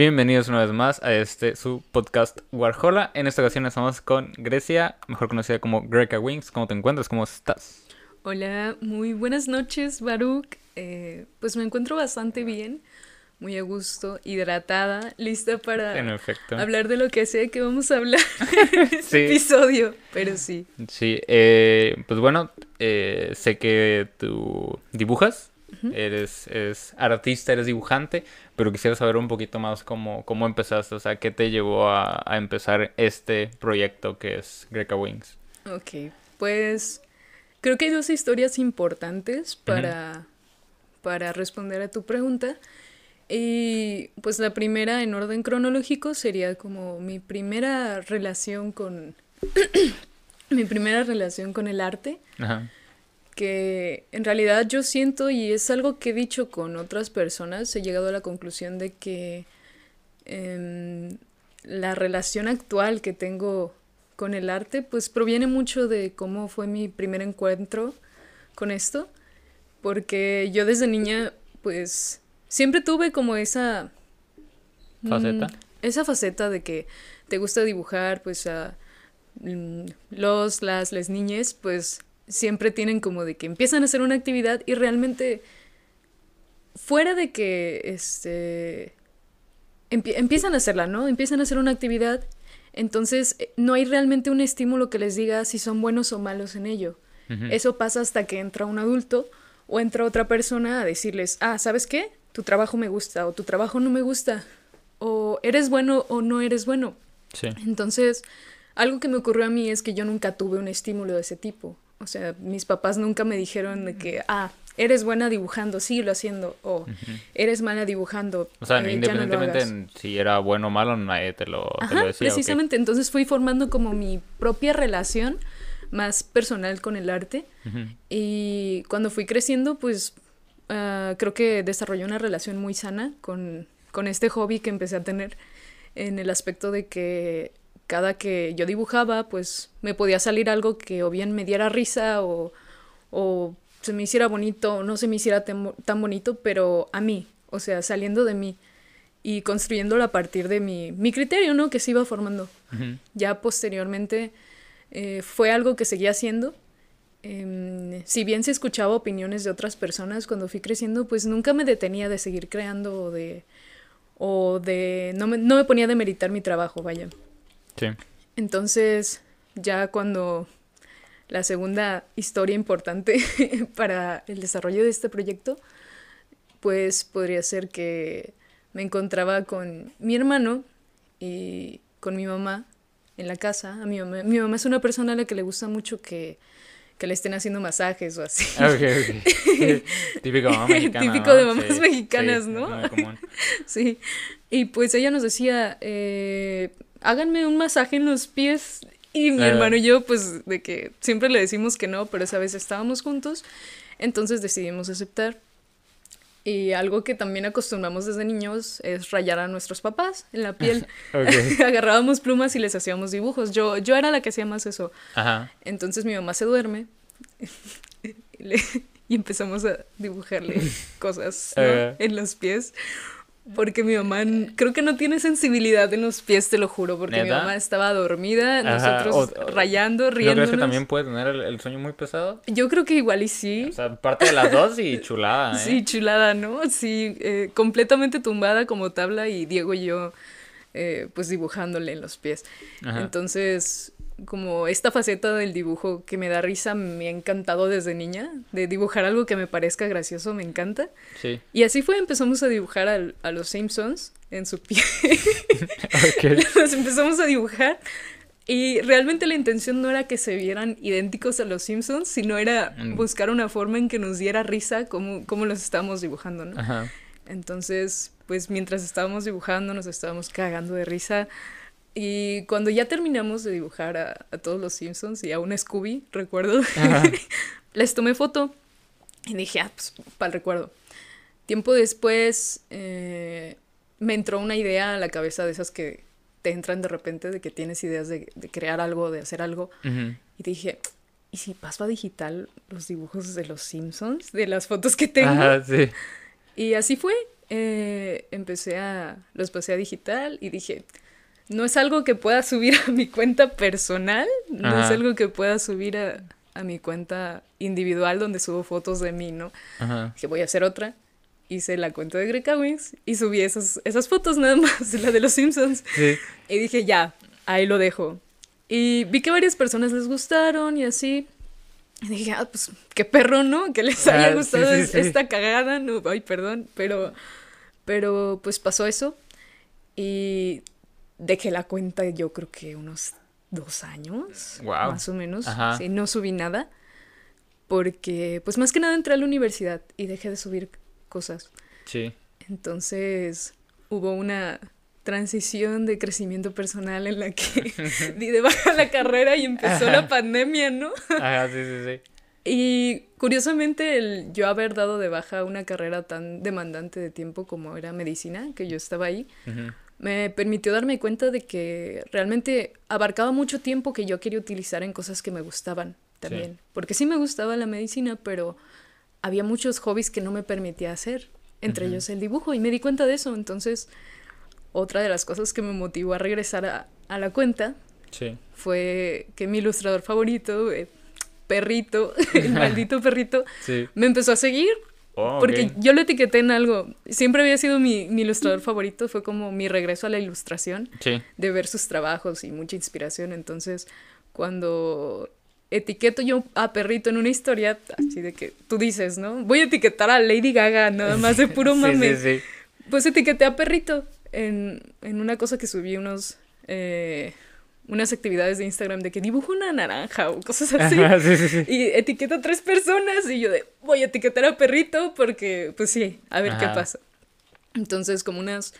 Bienvenidos una vez más a este su podcast Warhola. En esta ocasión estamos con Grecia, mejor conocida como Greca Wings. ¿Cómo te encuentras? ¿Cómo estás? Hola, muy buenas noches, Baruch. Eh, pues me encuentro bastante bien, muy a gusto, hidratada, lista para En hablar de lo que sé que vamos a hablar en este Sí. episodio. Pero sí. Sí, eh, pues bueno, eh, sé que tú dibujas, eres, eres artista, eres dibujante, pero quisiera saber un poquito más cómo, cómo empezaste, o sea, qué te llevó a, a empezar este proyecto que es Greca Wings. Ok, pues creo que hay dos historias importantes para, para responder a tu pregunta. Y pues la primera en orden cronológico sería como mi primera relación con mi primera relación con el arte, Ajá. Que en realidad yo siento y es algo que he dicho con otras personas, he llegado a la conclusión de que em, la relación actual que tengo con el arte pues proviene mucho de cómo fue mi primer encuentro con esto, porque yo desde niña pues siempre tuve como esa mm, Faceta. esa faceta de que te gusta dibujar, pues a mm, los, las, las niñas, pues siempre tienen como de que empiezan a hacer una actividad y realmente fuera de que este empie- empiezan a hacerla, ¿no? Empiezan a hacer una actividad, entonces eh, no hay realmente un estímulo que les diga si son buenos o malos en ello. Eso pasa hasta que entra un adulto o entra otra persona a decirles, ah, ¿sabes qué? Tu trabajo me gusta o tu trabajo no me gusta. O eres bueno o no eres bueno. Sí. Entonces, algo que me ocurrió a mí es que yo nunca tuve un estímulo de ese tipo. O sea, mis papás nunca me dijeron de que, ah, eres buena dibujando, síguelo haciendo. O eres mala dibujando. O sea, eh, no independientemente hagas". en si era bueno o malo, nadie te lo, te Ajá, lo decía. precisamente. Entonces fui formando como mi propia relación más personal con el arte. Y cuando fui creciendo, pues ah, creo que desarrollé una relación muy sana con, con este hobby que empecé a tener en el aspecto de que cada que yo dibujaba, pues me podía salir algo que o bien me diera risa o, o se me hiciera bonito o no se me hiciera tan, tan bonito, pero a mí, o sea, saliendo de mí y construyéndolo a partir de mi, mi criterio, ¿no? Que se iba formando. Ya posteriormente eh, fue algo que seguía haciendo. Em, si bien se escuchaba opiniones de otras personas cuando fui creciendo, pues nunca me detenía de seguir creando o de... o de... no me, no me ponía de meritar mi trabajo, vaya. Sí. Entonces, ya cuando la segunda historia importante para el desarrollo de este proyecto, pues podría ser que me encontraba con mi hermano y con mi mamá en la casa. A mi mamá, mi mamá es una persona a la que le gusta mucho que, que le estén haciendo masajes o así. Ah, ok, ok. Típico mamá mexicana. Típico ¿no? de mamás mexicanas, sí, ¿no? Sí, y pues ella nos decía, eh, háganme un masaje en los pies. Y mi hermano y yo, pues de que siempre le decimos que no, pero esa vez estábamos juntos, entonces decidimos aceptar. Y algo que también acostumbramos desde niños es rayar a nuestros papás en la piel. Agarrábamos plumas y les hacíamos dibujos. Yo, yo era la que hacía más eso. Ajá. Entonces mi mamá se duerme y, le- y empezamos a dibujarle cosas ¿no? En los pies. Porque mi mamá creo que no tiene sensibilidad en los pies, te lo juro, porque mi mamá estaba dormida, Ajá, nosotros o- o- rayando, ¿No riéndonos. crees que también puede tener el, el sueño muy pesado? Yo creo que igual y sí. O sea, parte de las dos y chulada, ¿eh? Sí, chulada, ¿no? Sí, eh, completamente tumbada como tabla y Diego y yo eh, pues dibujándole en los pies. Ajá. Entonces, como esta faceta del dibujo que me da risa me ha encantado desde niña, de dibujar algo que me parezca gracioso, me encanta. Sí. Y así fue, empezamos a dibujar al- a los Simpsons en su pie. Ok. Los empezamos a dibujar. Y realmente la intención no era que se vieran idénticos a los Simpsons, sino era Mm. buscar una forma en que nos diera risa como, como los estábamos dibujando, ¿no? Ajá. Entonces, pues mientras estábamos dibujando, nos estábamos cagando de risa. Y cuando ya terminamos de dibujar a, a todos los Simpsons y a un Scooby, recuerdo, les tomé foto y dije, ah, pues para el recuerdo. Tiempo después eh, me entró una idea a la cabeza de esas que te entran de repente, de que tienes ideas de, de crear algo, de hacer algo. Y dije, ¿y si paso a digital los dibujos de los Simpsons, de las fotos que tengo? Ajá, sí. Y así fue. Eh, empecé a. Los pasé a digital y dije. No es algo que pueda subir a mi cuenta personal. No es algo que pueda subir a, a mi cuenta individual donde subo fotos de mí, ¿no? Ajá. Dije, voy a hacer otra. Hice la cuenta de Greca Wings y subí esas, esas fotos nada más, la de los Simpsons. Sí. Y dije, ya, ahí lo dejo. Y vi que varias personas les gustaron y así. Y dije, ah, pues qué perro, ¿no? Que les haya Ah, sí, gustado sí. esta cagada, ¿no? Ay, perdón, pero, pero pues pasó eso. Y dejé la cuenta yo creo que unos dos años, más o menos. Ajá. Sí, no subí nada. Porque, pues más que nada entré a la universidad y dejé de subir cosas. Sí. Entonces hubo una transición de crecimiento personal en la que di de baja la carrera y empezó la pandemia, ¿no? Ajá, sí, sí, sí. Y curiosamente el yo haber dado de baja una carrera tan demandante de tiempo como era medicina, que yo estaba ahí. Me permitió darme cuenta de que realmente abarcaba mucho tiempo que yo quería utilizar en cosas que me gustaban también. Porque sí me gustaba la medicina, pero había muchos hobbies que no me permitía hacer, entre ellos el dibujo, y me di cuenta de eso. Entonces, otra de las cosas que me motivó a regresar a, a la cuenta Sí. fue que mi ilustrador favorito, eh, Perrito, el maldito Perrito, Sí. me empezó a seguir Oh, porque yo lo etiqueté en algo. Siempre había sido mi, mi ilustrador favorito. Fue como mi regreso a la ilustración, Sí. de ver sus trabajos y mucha inspiración. Entonces, cuando etiqueto yo a Perrito en una historia, así de que tú dices, ¿no? Voy a etiquetar a Lady Gaga, nada más de puro mame. Sí, sí. Pues etiqueté a Perrito en, en una cosa que subí unos... eh, unas actividades de Instagram de que dibujo una naranja o cosas así. Ajá, sí, sí, sí. Y etiqueta a tres personas y yo de, voy a etiquetar a perrito porque, pues sí, a ver qué pasa. Entonces, como unas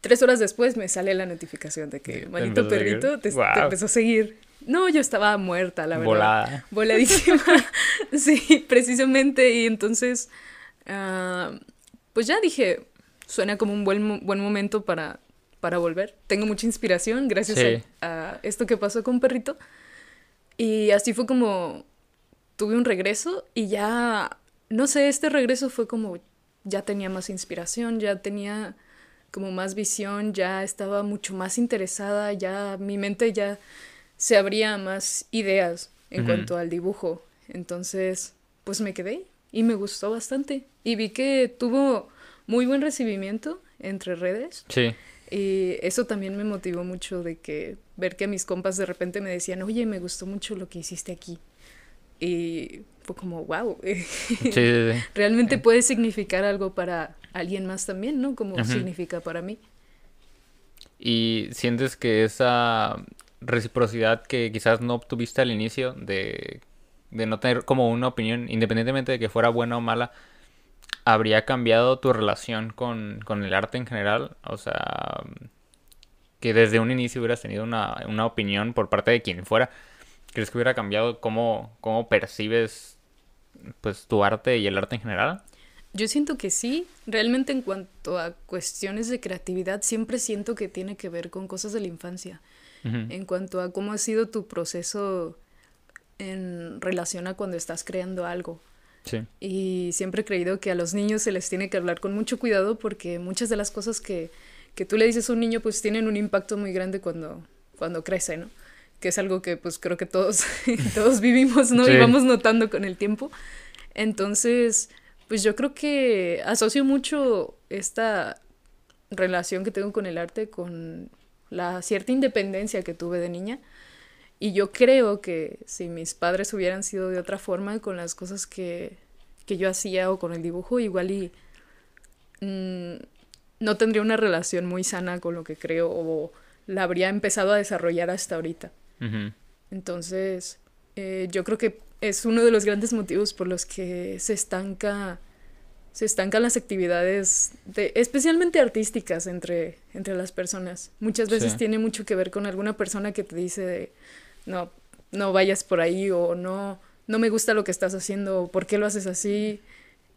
tres horas después me sale la notificación de que, seguir. perrito, te, empezó a seguir. No, yo estaba muerta, la verdad. Volada. Voladísima. sí, precisamente. Y entonces, ah, pues ya dije, suena como un buen, buen momento para, para volver. Tengo mucha inspiración gracias Sí. a, a esto que pasó con Perrito. Y así fue como tuve un regreso y ya, no sé, este regreso fue como, ya tenía más inspiración, ya tenía como más visión, ya estaba mucho más interesada, ya mi mente ya se abría a más ideas en cuanto al dibujo. Entonces, pues me quedé y me gustó bastante. Y vi que tuvo muy buen recibimiento entre redes. Sí. Y eso también me motivó mucho de que ver que mis compas de repente me decían, oye, me gustó mucho lo que hiciste aquí. Y fue como, wow, Sí, sí, sí. realmente puede significar algo para alguien más también, ¿no? Como significa para mí. Y sientes que esa reciprocidad que quizás no obtuviste al inicio de, de no tener como una opinión, independientemente de que fuera buena o mala, habría cambiado tu relación con, con el arte en general. O sea, que desde un inicio hubieras tenido una, una opinión por parte de quien fuera. ¿Crees que hubiera cambiado cómo, cómo percibes pues tu arte y el arte en general? Yo siento que sí, realmente en cuanto a cuestiones de creatividad, siempre siento que tiene que ver con cosas de la infancia. En cuanto a cómo ha sido tu proceso en relación a cuando estás creando algo. Sí. Y siempre he creído que a los niños se les tiene que hablar con mucho cuidado porque muchas de las cosas que, que tú le dices a un niño pues tienen un impacto muy grande cuando, cuando crece, ¿no? Que es algo que pues creo que todos, todos vivimos, ¿no? Sí. Y vamos notando con el tiempo. Entonces, pues yo creo que asocio mucho esta relación que tengo con el arte con la cierta independencia que tuve de niña. Y yo creo que si mis padres hubieran sido de otra forma con las cosas que, que yo hacía o con el dibujo, igual y mm, no tendría una relación muy sana con lo que creo o la habría empezado a desarrollar hasta ahorita. Entonces, eh, yo creo que es uno de los grandes motivos por los que se estanca se estancan las actividades, de, especialmente artísticas entre, entre las personas. Muchas veces Sí. tiene mucho que ver con alguna persona que te dice, de, no, no vayas por ahí o no, no me gusta lo que estás haciendo, o ¿por qué lo haces así?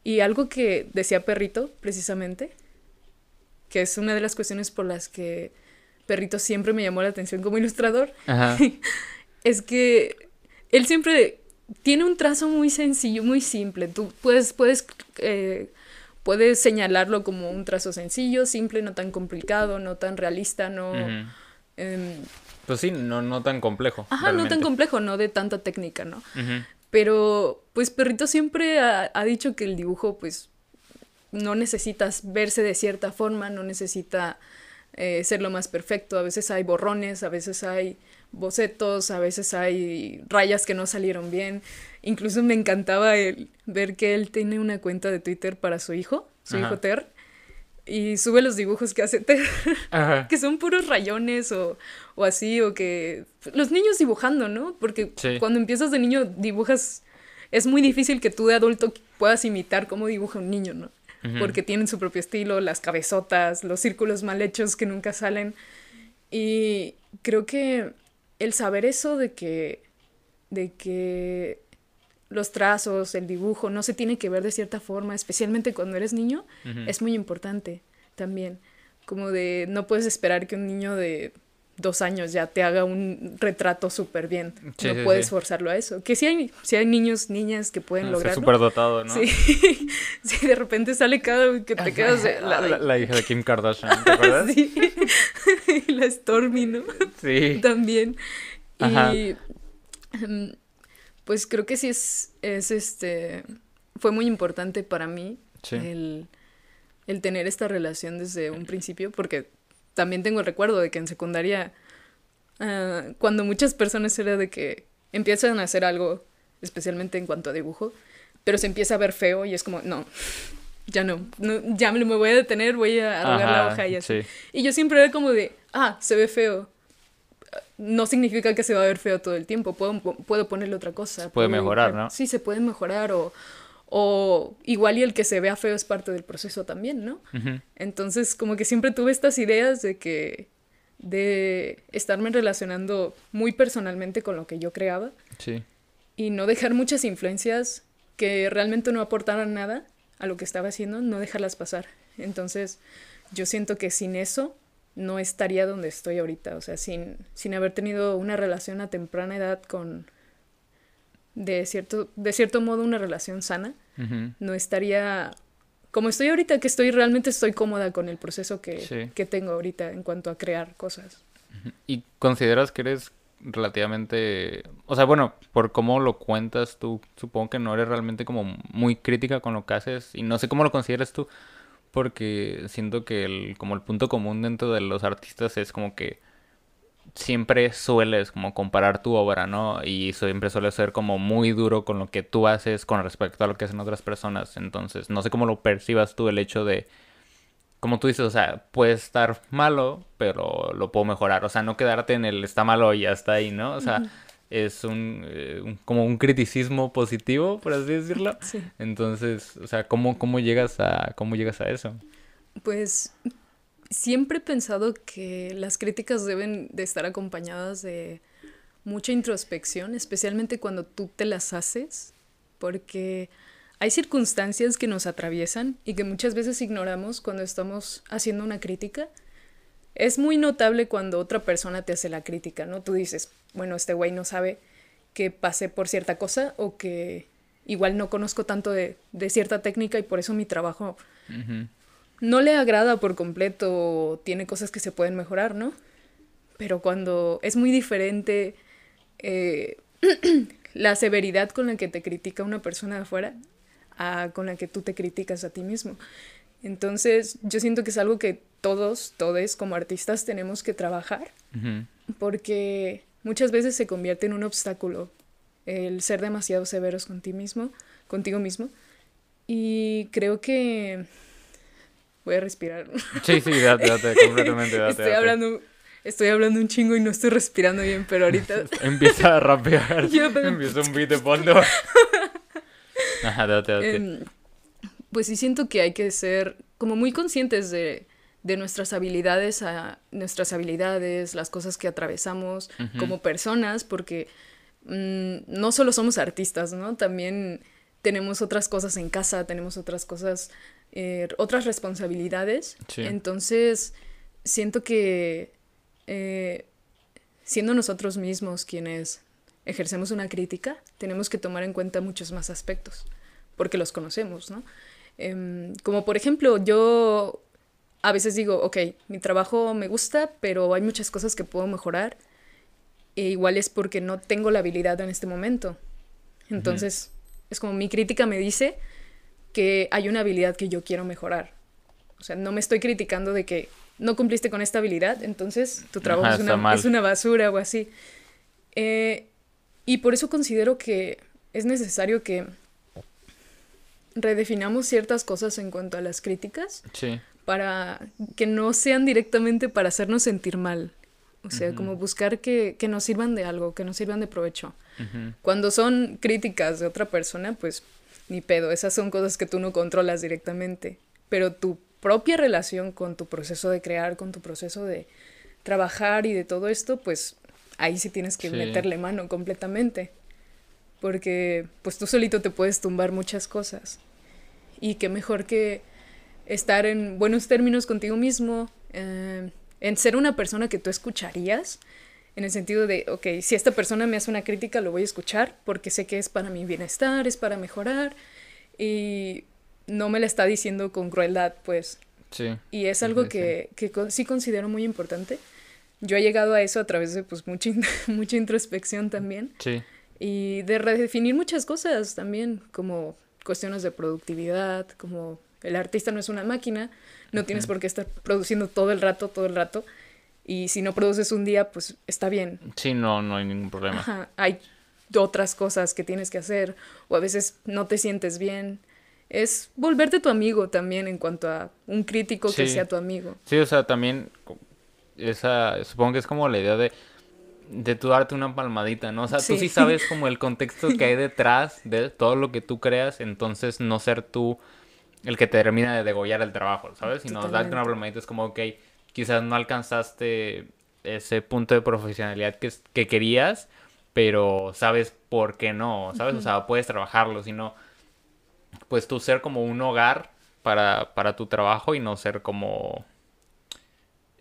Y algo que decía Perrito, precisamente, que es una de las cuestiones por las que Perrito siempre me llamó la atención como ilustrador, Ajá. es que él siempre tiene un trazo muy sencillo, muy simple. Tú puedes, puedes, eh, puedes señalarlo como un trazo sencillo, simple, no tan complicado, no tan realista, no... Pues sí, no, no tan complejo. ajá, no tan complejo, no de tanta técnica, ¿no? Pero, pues Perrito siempre ha, ha dicho que el dibujo, pues, no necesitas verse de cierta forma, no necesita eh, ser lo más perfecto. A veces hay borrones, a veces hay bocetos, a veces hay rayas que no salieron bien. Incluso me encantaba el ver que él tiene una cuenta de Twitter para su hijo, su Ajá. hijo Ter, y sube los dibujos que hace Ajá. que son puros rayones o, o así, o que los niños dibujando, ¿no? Porque Sí. cuando empiezas de niño dibujas, es muy difícil que tú de adulto puedas imitar cómo dibuja un niño, ¿no? Porque tienen su propio estilo, las cabezotas, los círculos mal hechos que nunca salen. Y creo que el saber eso de que, de que los trazos, el dibujo, no se tiene que ver de cierta forma, especialmente cuando eres niño, es muy importante también. Como de, no puedes esperar que un niño de dos años ya te haga un retrato súper bien. Sí, no sí, puedes sí. forzarlo a eso. Que sí hay, sí hay niños, niñas que pueden Ah, lograrlo. Ser superdotado, ¿no? Sí. sí, de repente sale cada que te quedas de... la, la- la hija de Kim Kardashian, ¿te acuerdas? Sí. La Stormy, ¿no? Sí. También. Ajá. Y em, pues creo que sí es, es este, fue muy importante para mí Sí. el, el tener esta relación desde un principio, porque también tengo el recuerdo de que en secundaria, ah, cuando muchas personas era de que empiezan a hacer algo, especialmente en cuanto a dibujo, pero se empieza a ver feo y es como, no, ya no, no ya me, me voy a detener, voy a arrugar la hoja y así. sí. Y yo siempre era como de, ah, se ve feo. No significa que se va a ver feo todo el tiempo. Puedo, puedo ponerle otra cosa. puede puedo- mejorar, ¿no? Sí, se puede mejorar. O, o igual y el que se vea feo es parte del proceso también, ¿no? Entonces, como que siempre tuve estas ideas de que. de estarme relacionando muy personalmente con lo que yo creaba Sí. y no dejar muchas influencias que realmente no aportaran nada a lo que estaba haciendo, no dejarlas pasar. Entonces, yo siento que sin eso no estaría donde estoy ahorita, o sea, sin, sin haber tenido una relación a temprana edad con, de cierto, de cierto modo, una relación sana, no estaría como estoy ahorita, que estoy realmente estoy cómoda con el proceso que, Sí. que tengo ahorita en cuanto a crear cosas. ¿Y consideras que eres relativamente, o sea, bueno, por cómo lo cuentas tú, supongo que no eres realmente como muy crítica con lo que haces y no sé cómo lo consideras tú, porque siento que el, como el punto común dentro de los artistas es como que siempre sueles como comparar tu obra, ¿no? Y siempre suele ser como muy duro con lo que tú haces con respecto a lo que hacen otras personas, entonces no sé cómo lo percibas tú el hecho de como tú dices, o sea, puede estar malo, pero lo puedo mejorar. O sea, no quedarte en el está malo y ya está ahí, ¿no? O sea, es un, eh, un- como un criticismo positivo, por así decirlo. Sí. Entonces, o sea, ¿cómo, cómo llegas a cómo llegas a eso? Pues siempre he pensado que las críticas deben de estar acompañadas de mucha introspección, especialmente cuando tú te las haces, porque hay circunstancias que nos atraviesan y que muchas veces ignoramos cuando estamos haciendo una crítica. Es muy notable cuando otra persona te hace la crítica, ¿no? Tú dices, bueno, este güey no sabe que pasé por cierta cosa o que igual no conozco tanto de, de cierta técnica y por eso mi trabajo no le agrada por completo tiene cosas que se pueden mejorar, ¿no? Pero cuando es muy diferente eh, la severidad con la que te critica una persona de afuera a con la que tú te criticas a ti mismo. Entonces, yo siento que es algo que todos, todos como artistas tenemos que trabajar porque muchas veces se convierte en un obstáculo el ser demasiado severos con ti mismo, contigo mismo. Y creo que voy a respirar. Sí, sí, date, date, completamente date. estoy date. hablando, estoy hablando un chingo y no estoy respirando bien, pero ahorita Empieza a rapear. Yo, pero- Empieza un beat de fondo. Ajá, date, date. Em, pues sí siento que hay que ser como muy conscientes de, de nuestras habilidades, a, nuestras habilidades, las cosas que atravesamos como personas, porque mm, no solo somos artistas, ¿no? También tenemos otras cosas en casa, tenemos otras cosas, eh, otras responsabilidades. Entonces, siento que eh, siendo nosotros mismos quienes ejercemos una crítica, tenemos que tomar en cuenta muchos más aspectos, porque los conocemos, ¿no? Em, como por ejemplo, yo a veces digo, ok, mi trabajo me gusta, pero hay muchas cosas que puedo mejorar, e igual es porque no tengo la habilidad en este momento. Entonces, es como mi crítica me dice que hay una habilidad que yo quiero mejorar. O sea, no me estoy criticando de que no cumpliste con esta habilidad, entonces tu trabajo es, una, es, una, basura o así. Eh, y por eso considero que es necesario que redefinamos ciertas cosas en cuanto a las críticas para que no sean directamente para hacernos sentir mal. O sea, como buscar que, que, nos sirvan de algo, que nos sirvan de provecho. Cuando son críticas de otra persona, pues ni pedo, esas son cosas que tú no controlas directamente. Pero tu propia relación con tu proceso de crear, con tu proceso de trabajar y de todo esto, pues ahí sí tienes que meterle mano completamente. Porque pues tú solito te puedes tumbar muchas cosas. Y qué mejor que estar en buenos términos contigo mismo, eh, en ser una persona que tú escucharías, en el sentido de, ok, si esta persona me hace una crítica, lo voy a escuchar porque sé que es para mi bienestar, es para mejorar. Y no me la está diciendo con crueldad, pues. Sí. Y es algo que, que sí considero muy importante. Yo he llegado a eso a través de pues mucha, mucha introspección también. Sí. Y de redefinir muchas cosas también, como cuestiones de productividad, como el artista no es una máquina, no tienes por qué estar produciendo todo el rato, todo el rato. Y si no produces un día, pues está bien. Sí, no, no hay ningún problema. Ajá, hay otras cosas que tienes que hacer o a veces no te sientes bien es volverte tu amigo también en cuanto a un crítico que sea tu amigo. Sí, o sea, también esa, supongo que es como la idea de, de tú darte una palmadita, ¿no? O sea, tú sí sabes como el contexto que hay detrás de todo lo que tú creas, entonces no ser tú el que te termina de degollar el trabajo, ¿sabes? Sino darte una palmadita es como, ok, quizás no alcanzaste ese punto de profesionalidad que, que querías, pero sabes por qué no, ¿sabes? O sea, puedes trabajarlo, sino pues tú ser como un hogar para, para tu trabajo y no ser como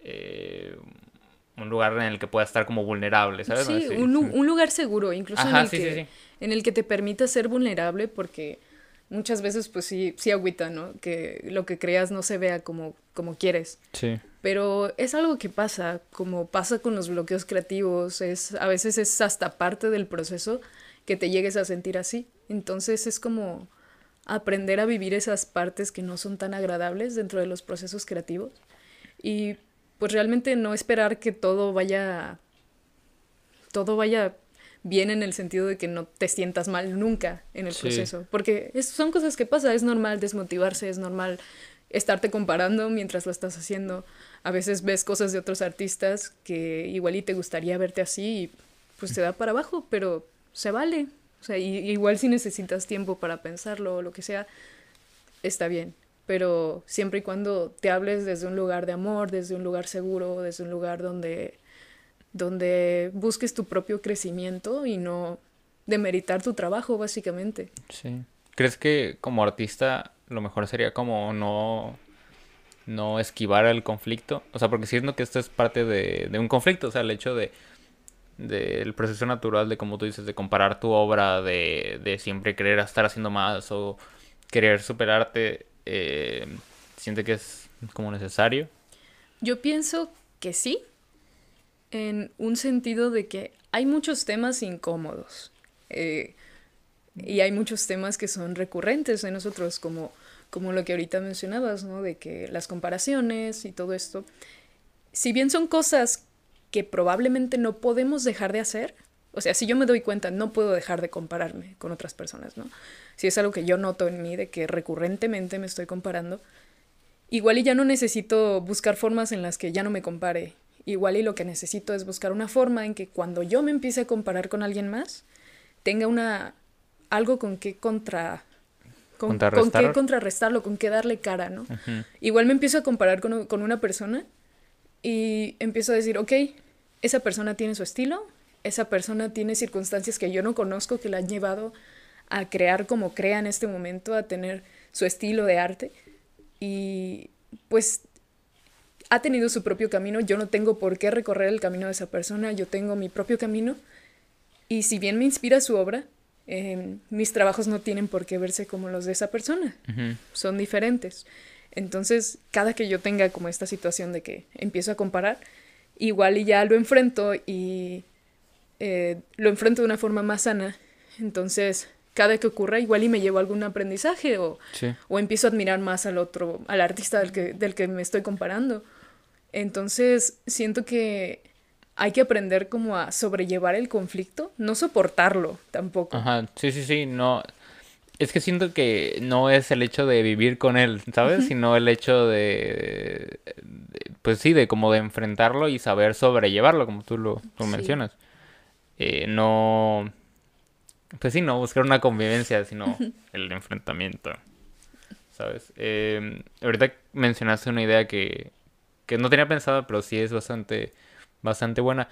eh, un lugar en el que puedas estar como vulnerable, ¿sabes? Sí, un, lugar seguro, incluso en, el que, en el que te permita ser vulnerable porque muchas veces pues sí, sí agüita, ¿no? Que lo que creas no se vea como, como quieres. Sí. Pero es algo que pasa, como pasa con los bloqueos creativos, es, a veces es hasta parte del proceso que te llegues a sentir así. Entonces es como aprender a vivir esas partes que no son tan agradables dentro de los procesos creativos y pues realmente no esperar que todo vaya todo vaya bien en el sentido de que no te sientas mal nunca en el proceso, porque son cosas que pasan, es normal desmotivarse, es normal estarte comparando mientras lo estás haciendo. A veces ves cosas de otros artistas que igual y te gustaría verte así y pues te da para abajo, pero se vale, o sea, igual si necesitas tiempo para pensarlo o lo que sea, está bien. Pero siempre y cuando te hables desde un lugar de amor, desde un lugar seguro, desde un lugar donde, donde busques tu propio crecimiento y no demeritar tu trabajo, básicamente. Sí. ¿Crees que como artista lo mejor sería como no, no esquivar el conflicto? O sea, porque siento que esto es parte de, de un conflicto, o sea, el hecho de del proceso natural de, como tú dices, de comparar tu obra, de, de siempre querer estar haciendo más o querer superarte, eh, ¿siente que es como necesario? Yo pienso que sí, en un sentido de que hay muchos temas incómodos eh, y hay muchos temas que son recurrentes en nosotros, como, como lo que ahorita mencionabas, ¿no? De que las comparaciones y todo esto, si bien son cosas que probablemente no podemos dejar de hacer. O sea, si yo me doy cuenta, no puedo dejar de compararme con otras personas, ¿no? Si es algo que yo noto en mí, de que recurrentemente me estoy comparando, igual y ya no necesito buscar formas en las que ya no me compare. Igual y lo que necesito es buscar una forma en que cuando yo me empiece a comparar con alguien más, tenga una algo con que contra con, con qué contrarrestarlo, con qué darle cara, ¿no? Igual me empiezo a comparar con, con una persona y empiezo a decir, ok, esa persona tiene su estilo, esa persona tiene circunstancias que yo no conozco que la han llevado a crear como crea en este momento, a tener su estilo de arte. Y pues ha tenido su propio camino, yo no tengo por qué recorrer el camino de esa persona, yo tengo mi propio camino y si bien me inspira su obra, em, mis trabajos no tienen por qué verse como los de esa persona, son diferentes. Entonces, cada que yo tenga como esta situación de que empiezo a comparar, igual y ya lo enfrento y eh, lo enfrento de una forma más sana. Entonces, cada que ocurra, igual y me llevo algún aprendizaje o, o empiezo a admirar más al otro, al artista del que, del que me estoy comparando. Entonces, siento que hay que aprender como a sobrellevar el conflicto, no soportarlo tampoco. Ajá, sí, sí, sí, no. Es que siento que no es el hecho de vivir con él, ¿sabes? Sino el hecho de, pues sí, de como de enfrentarlo y saber sobrellevarlo, como tú lo, mencionas. Eh, no, pues sí, no buscar una convivencia, sino el enfrentamiento, ¿sabes? Eh, ahorita mencionaste una idea que, que no tenía pensado, pero sí es bastante bastante buena.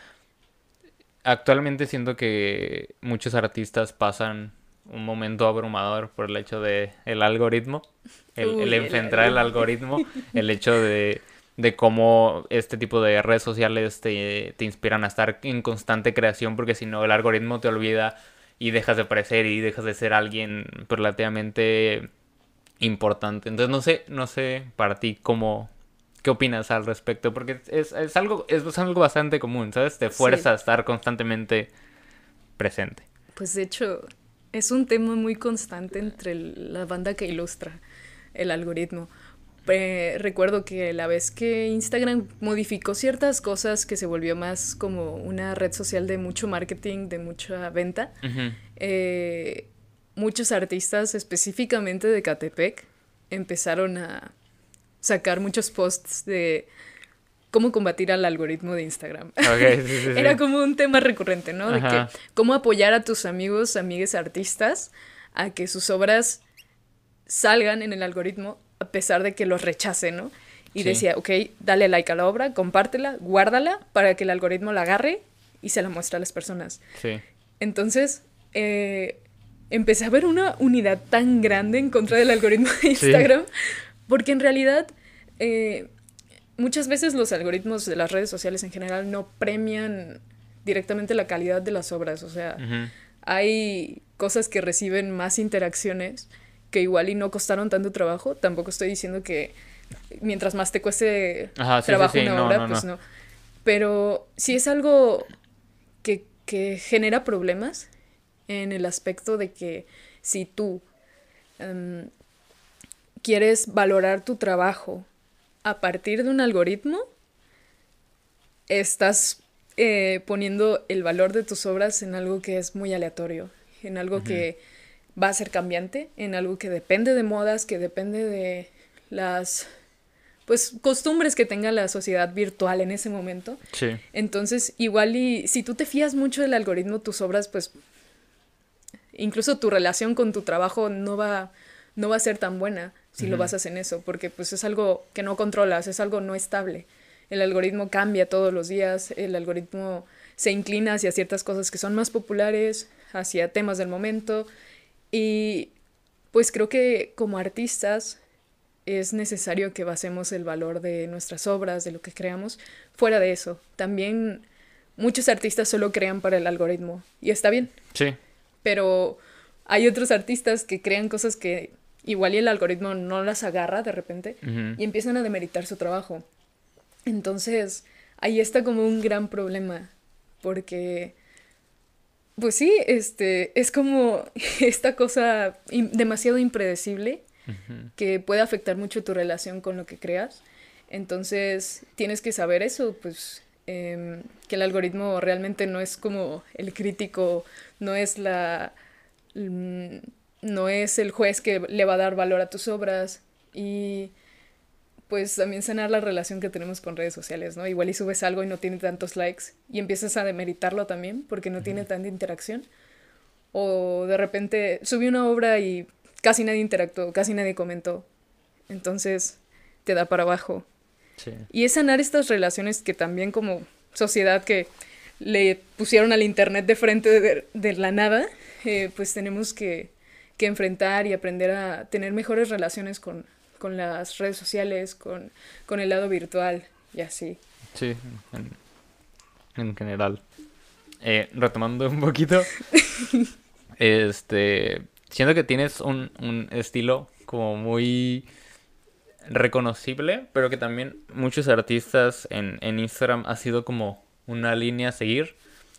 Actualmente siento que muchos artistas pasan un momento abrumador por el hecho de el algoritmo, el, enfrentar el, algoritmo, el hecho de, de cómo este tipo de redes sociales te, te inspiran a estar en constante creación, porque si no el algoritmo te olvida y dejas de aparecer y dejas de ser alguien relativamente importante. Entonces no sé, no sé para ti cómo, ¿Qué opinas al respecto? Porque es, algo, es algo bastante común, ¿sabes? Te fuerza a estar constantemente presente. Pues de hecho, es un tema muy constante entre la banda que ilustra el algoritmo. recuerdo que la vez que Instagram modificó ciertas cosas que se volvió más como una red social de mucho marketing, de mucha venta, eh, muchos artistas, específicamente de Catepec, empezaron a sacar muchos posts de cómo combatir al algoritmo de Instagram. Era como un tema recurrente, ¿no? De que cómo apoyar a tus amigos, amigues artistas a que sus obras salgan en el algoritmo a pesar de que los rechace, ¿no? Y decía, ok, dale like a la obra, compártela, guárdala para que el algoritmo la agarre y se la muestre a las personas. Sí. Entonces, eh, empecé a ver una unidad tan grande en contra del algoritmo de Instagram porque en realidad eh, muchas veces los algoritmos de las redes sociales en general no premian directamente la calidad de las obras. O sea, hay cosas que reciben más interacciones que igual y no costaron tanto trabajo. Tampoco estoy diciendo que mientras más te cueste trabajo una obra, pues no. Pero si es algo que, genera problemas en el aspecto de que si tú em, quieres valorar tu trabajo a partir de un algoritmo, estás eh, poniendo el valor de tus obras en algo que es muy aleatorio, en algo que va a ser cambiante, en algo que depende de modas, que depende de las pues costumbres que tenga la sociedad virtual en ese momento. Sí. Entonces, igual y si tú te fías mucho del algoritmo, tus obras, pues incluso tu relación con tu trabajo no va, no va a ser tan buena si lo basas en eso, porque pues es algo que no controlas, es algo no estable. El algoritmo cambia todos los días, el algoritmo se inclina hacia ciertas cosas que son más populares, hacia temas del momento y pues creo que como artistas es necesario que basemos el valor de nuestras obras, de lo que creamos, fuera de eso. También muchos artistas solo crean para el algoritmo y está bien. Sí. Pero hay otros artistas que crean cosas que igual y el algoritmo no las agarra de repente y empiezan a demeritar su trabajo. Entonces, ahí está como un gran problema, porque, pues sí, este, es como esta cosa demasiado impredecible que puede afectar mucho tu relación con lo que creas. Entonces, tienes que saber eso, pues, em, que el algoritmo realmente no es como el crítico, no es la... Mm, no es el juez que le va a dar valor a tus obras y pues también sanar la relación que tenemos con redes sociales, ¿no? Igual y subes algo y no tiene tantos likes y empiezas a demeritarlo también porque no tiene tanta interacción. O de repente subí una obra y casi nadie interactuó, casi nadie comentó. Entonces te da para abajo. Y es sanar estas relaciones que también como sociedad que le pusieron al Internet de frente de, la nada, eh, pues tenemos que, que, enfrentar y aprender a tener mejores relaciones con, con las redes sociales, con, con, el lado virtual y así. Sí, en, en general. Eh, retomando un poquito, este, siento que tienes un, un estilo como muy reconocible, pero que también muchos artistas en, en Instagram ha sido como una línea a seguir,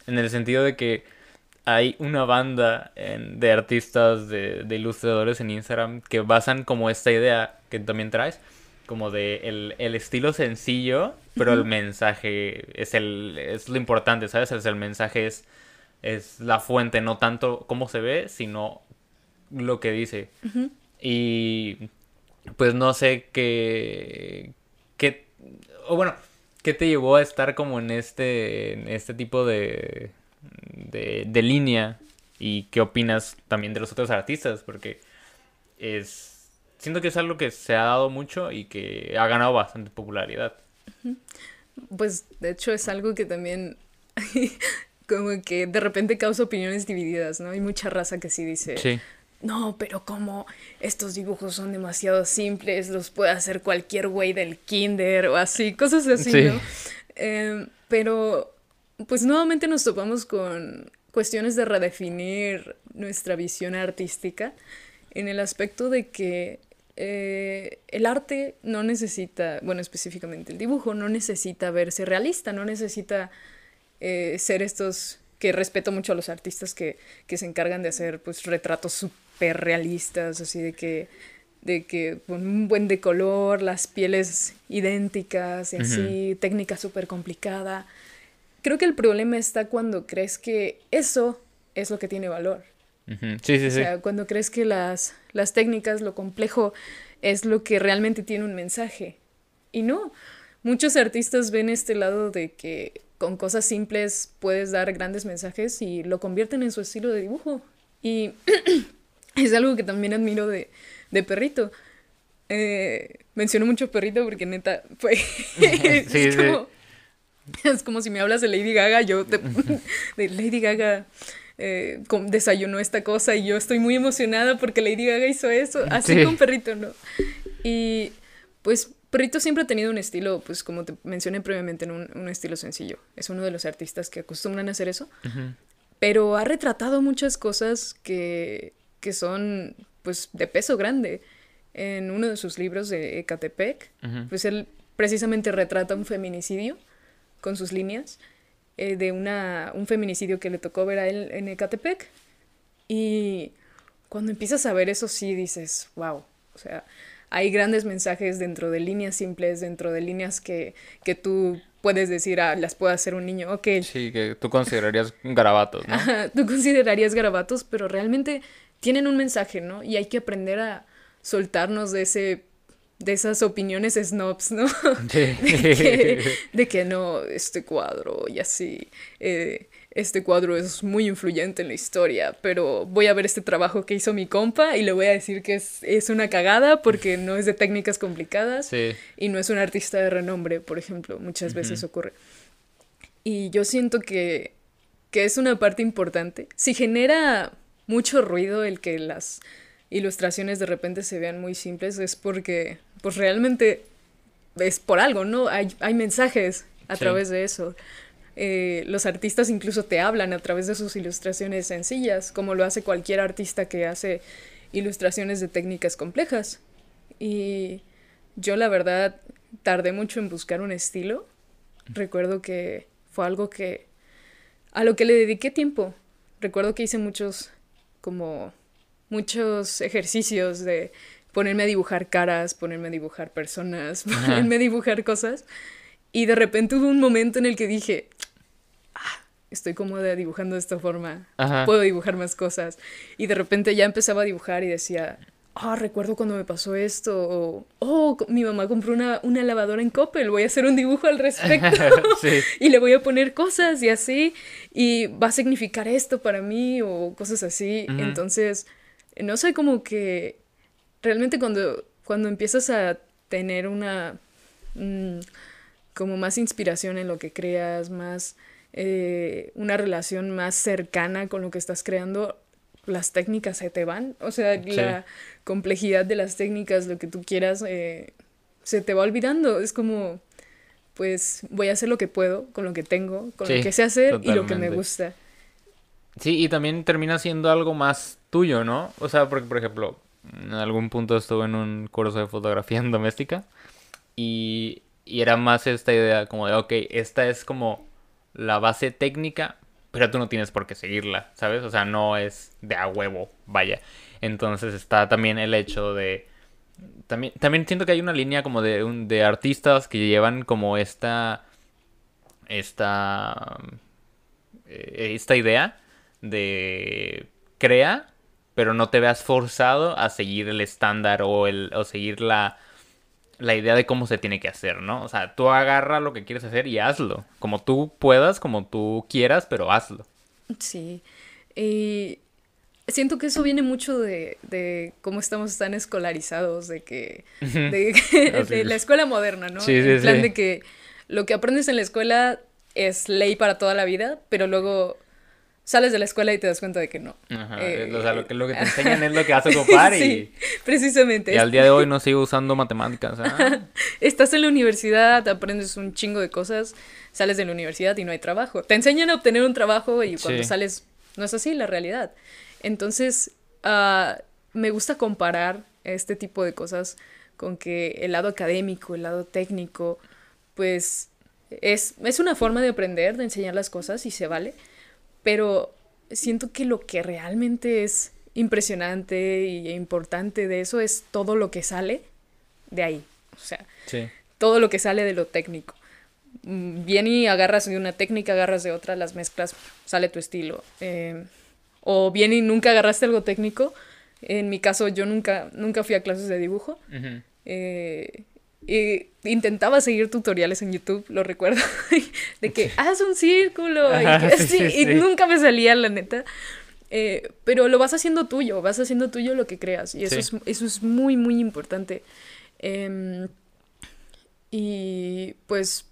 en el sentido de que hay una banda de artistas, de, ilustradores en Instagram que basan como esta idea que también traes, como de el, estilo sencillo, pero el mensaje es, el, es lo importante, ¿sabes? el mensaje es, es la fuente, no tanto cómo se ve, sino lo que dice. Y pues no sé qué, qué, o bueno, qué te llevó a estar como en este, en este tipo de, de, de línea y qué opinas también de los otros artistas, porque es, siento que es algo que se ha dado mucho y que ha ganado bastante popularidad. Pues de hecho es algo que también como que de repente causa opiniones divididas, ¿no? Hay mucha raza que sí dice, sí no, pero como estos dibujos son demasiado simples, los puede hacer cualquier güey del kinder o así, cosas así, ¿no? Em, pero pues nuevamente nos topamos con cuestiones de redefinir nuestra visión artística en el aspecto de que eh, el arte no necesita, bueno, específicamente el dibujo, no necesita verse realista, no necesita eh, ser estos que respeto mucho a los artistas que, que se encargan de hacer pues retratos súper realistas, así de que de que con un buen de color, las pieles idénticas y así, técnica súper complicada. Creo que el problema está cuando crees que eso es lo que tiene valor. Sí, sí, o sea, cuando crees que las, las técnicas, lo complejo, es lo que realmente tiene un mensaje. Y no, muchos artistas ven este lado de que con cosas simples puedes dar grandes mensajes y lo convierten en su estilo de dibujo. Y es algo que también admiro de, de Perrito. Eh, menciono mucho Perrito porque neta fue... es, como, es, como, si me hablas de Lady Gaga, yo de, Lady Gaga eh, desayunó esta cosa y yo estoy muy emocionada porque Lady Gaga hizo eso, así con Perrito, ¿no? Y pues Perrito siempre ha tenido un estilo, pues como te mencioné previamente, un, un estilo sencillo. Es uno de los artistas que acostumbran a hacer eso. Pero ha retratado muchas cosas que, que, son, pues, de peso grande. En uno de sus libros de Ecatepec, pues él precisamente retrata un feminicidio con sus líneas eh, de una, un feminicidio que le tocó ver a él en Ecatepec. Y cuando empiezas a ver eso, sí dices, wow. O sea, hay grandes mensajes dentro de líneas simples, dentro de líneas que, que tú puedes decir, ah, las puede hacer un niño, ok. Sí, que tú considerarías garabatos, ¿no? tú considerarías garabatos, pero realmente tienen un mensaje, ¿no? Y hay que aprender a soltarnos de ese de esas opiniones snobs, ¿no? de, que, de, que, no, este cuadro y así. Eh, este cuadro es muy influyente en la historia, pero voy a ver este trabajo que hizo mi compa y le voy a decir que es, una cagada porque no es de técnicas complicadas y no es un artista de renombre, por ejemplo, muchas veces ocurre. Y yo siento que, que es una parte importante. Si genera mucho ruido el que las ilustraciones de repente se vean muy simples, es porque pues realmente es por algo, ¿no? Hay, hay mensajes a través de eso. Eh, los artistas incluso te hablan a través de sus ilustraciones sencillas, como lo hace cualquier artista que hace ilustraciones de técnicas complejas. Y yo la verdad tardé mucho en buscar un estilo. Recuerdo que fue algo que a lo que le dediqué tiempo. Recuerdo que hice muchos como muchos ejercicios de ponerme a dibujar caras, ponerme a dibujar personas, ponerme a dibujar cosas. Y de repente hubo un momento en el que dije, ah, estoy cómoda dibujando de esta forma, puedo dibujar más cosas. Y de repente ya empezaba a dibujar y decía, ah, recuerdo cuando me pasó esto, o, oh, mi mamá compró una, una lavadora en Coppel, voy a hacer un dibujo al respecto. y le voy a poner cosas y así, y va a significar esto para mí, o cosas así. Entonces no sé, como que realmente cuando, cuando empiezas a tener una, mm, como más inspiración en lo que creas, más, eh, una relación más cercana con lo que estás creando, las técnicas se te van. O sea, la complejidad de las técnicas, lo que tú quieras, eh, se te va olvidando. Es como, pues voy a hacer lo que puedo, con lo que tengo, con lo que sé hacer y lo que me gusta. Sí, y también termina siendo algo más tuyo, ¿no? O sea, porque, por ejemplo, en algún punto estuve en un curso de fotografía en doméstica y, y era más esta idea como de, ok, esta es como la base técnica, pero tú no tienes por qué seguirla, ¿sabes? O sea, no es de a huevo, vaya. Entonces está también el hecho de también, también siento que hay una línea como de, de artistas que llevan como esta. Esta. Eh, esta idea de. Crea, pero no te veas forzado a seguir el estándar o, el, o seguir la, la idea de cómo se tiene que hacer, ¿no? O sea, tú agarra lo que quieres hacer y hazlo. Como tú puedas, como tú quieras, pero hazlo. Sí. Y siento que eso viene mucho de, de cómo estamos tan escolarizados, de que, de, la escuela moderna, ¿no? Sí, en plan de que lo que aprendes en la escuela es ley para toda la vida, pero luego sales de la escuela y te das cuenta de que no. Ajá, eh, o sea, lo que, lo que te enseñan es lo que vas a ocupar sí, precisamente. Y al día de hoy no sigo usando matemáticas. ¿ah? Estás en la universidad, aprendes un chingo de cosas, sales de la universidad y no hay trabajo. Te enseñan a obtener un trabajo y cuando sales no es así la realidad. Entonces, uh, me gusta comparar este tipo de cosas con que el lado académico, el lado técnico, pues es, es una forma de aprender, de enseñar las cosas y se vale, pero siento que lo que realmente es impresionante e importante de eso es todo lo que sale de ahí. O sea, todo lo que sale de lo técnico. Mm, Viene y agarras de una técnica, agarras de otra, las mezclas, sale tu estilo. Eh, o bien y nunca agarraste algo técnico. En mi caso, yo nunca, nunca fui a clases de dibujo. Eh, y intentaba seguir tutoriales en YouTube, lo recuerdo, de que haz un círculo y, nunca me salía, la neta. Eh, pero lo vas haciendo tuyo, vas haciendo tuyo lo que creas y eso, es, eso es muy, muy importante. Em, y pues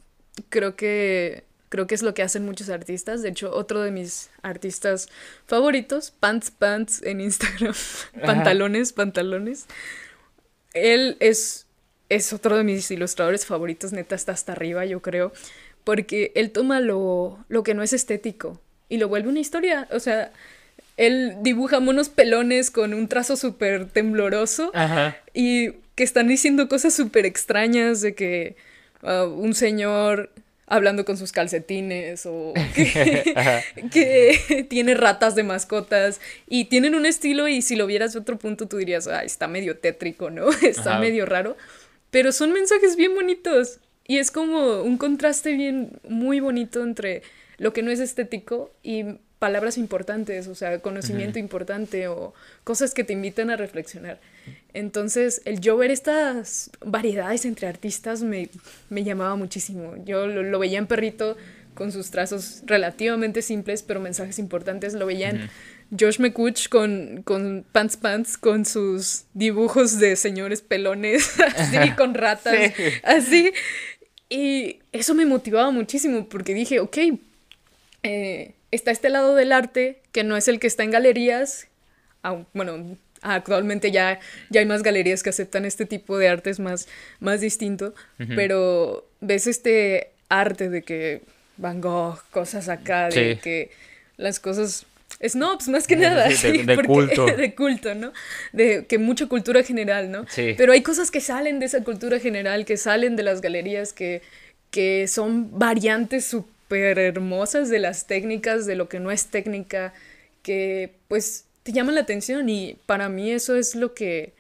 creo que Creo que es lo que hacen muchos artistas. De hecho, otro de mis artistas favoritos, Pants Pants en Instagram, pantalones, pantalones. Él es, es otro de mis ilustradores favoritos, neta, está hasta arriba, yo creo. Porque él toma lo, lo que no es estético y lo vuelve una historia. O sea, él dibuja monos pelones con un trazo súper tembloroso y que están diciendo cosas súper extrañas de que uh, un señor hablando con sus calcetines o que, tiene ratas de mascotas y tienen un estilo y si lo vieras de otro punto tú dirías, ah, está medio tétrico, ¿no? Está medio raro, pero son mensajes bien bonitos y es como un contraste bien muy bonito entre lo que no es estético y palabras importantes, o sea, conocimiento importante o cosas que te invitan a reflexionar. Entonces, el yo ver estas variedades entre artistas me, llamaba muchísimo. Yo lo, veía en Perrito con sus trazos relativamente simples, pero mensajes importantes. Lo veía en Josh McCutch con, con Pants Pants, con sus dibujos de señores pelones, así, con ratas, así. Y eso me motivaba muchísimo porque dije, ok, eh, está este lado del arte que no es el que está en galerías. bueno, actualmente ya, ya hay más galerías que aceptan este tipo de artes más, más distinto, pero ves este arte de que Van Gogh, cosas acá, de que las cosas snobs más que nada, de, culto. de culto, ¿no? De que mucha cultura general, ¿no? Pero hay cosas que salen de esa cultura general, que salen de las galerías, que, que son variantes súper hermosas de las técnicas, de lo que no es técnica, que pues te llaman la atención y para mí eso es lo que,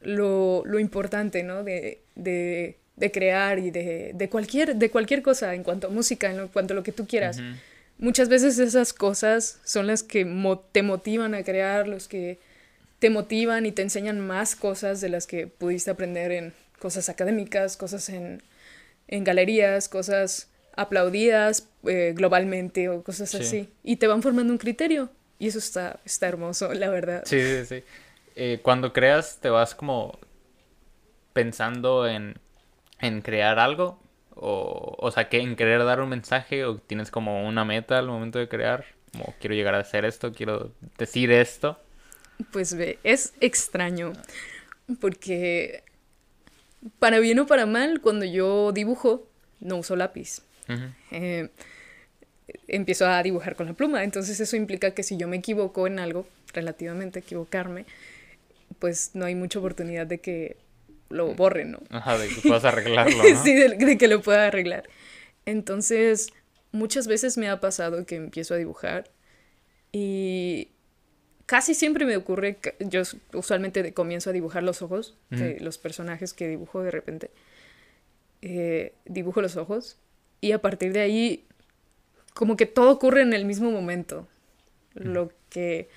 lo, lo importante, ¿no? De, de, de crear y de, de, cualquier, de cualquier cosa en cuanto a música, en cuanto a lo que tú quieras. Muchas veces esas cosas son las que te motivan a crear, los que te motivan y te enseñan más cosas de las que pudiste aprender en cosas académicas, cosas en, en galerías, cosas aplaudidas eh, globalmente o cosas así. Y te van formando un criterio. y eso está, está hermoso, la verdad. Sí, sí, sí. Eh, cuando creas, te vas como pensando en, en crear algo, o, o sea, que en querer dar un mensaje, o tienes como una meta al momento de crear, como quiero llegar a hacer esto, quiero decir esto. Pues ve, es extraño, porque para bien o para mal, cuando yo dibujo, no uso lápiz. eh, empiezo a dibujar con la pluma. Entonces eso implica que si yo me equivoco en algo, relativamente equivocarme, pues no hay mucha oportunidad de que lo borren, ¿no? Ajá, de que puedas arreglarlo, ¿no? sí, de, de, que lo pueda arreglar. Entonces, muchas veces me ha pasado que empiezo a dibujar y casi siempre me ocurre, yo usualmente comienzo a dibujar los ojos de los personajes que dibujo de repente. Eh, dibujo los ojos y a partir de ahí como que todo ocurre en el mismo momento. Lo que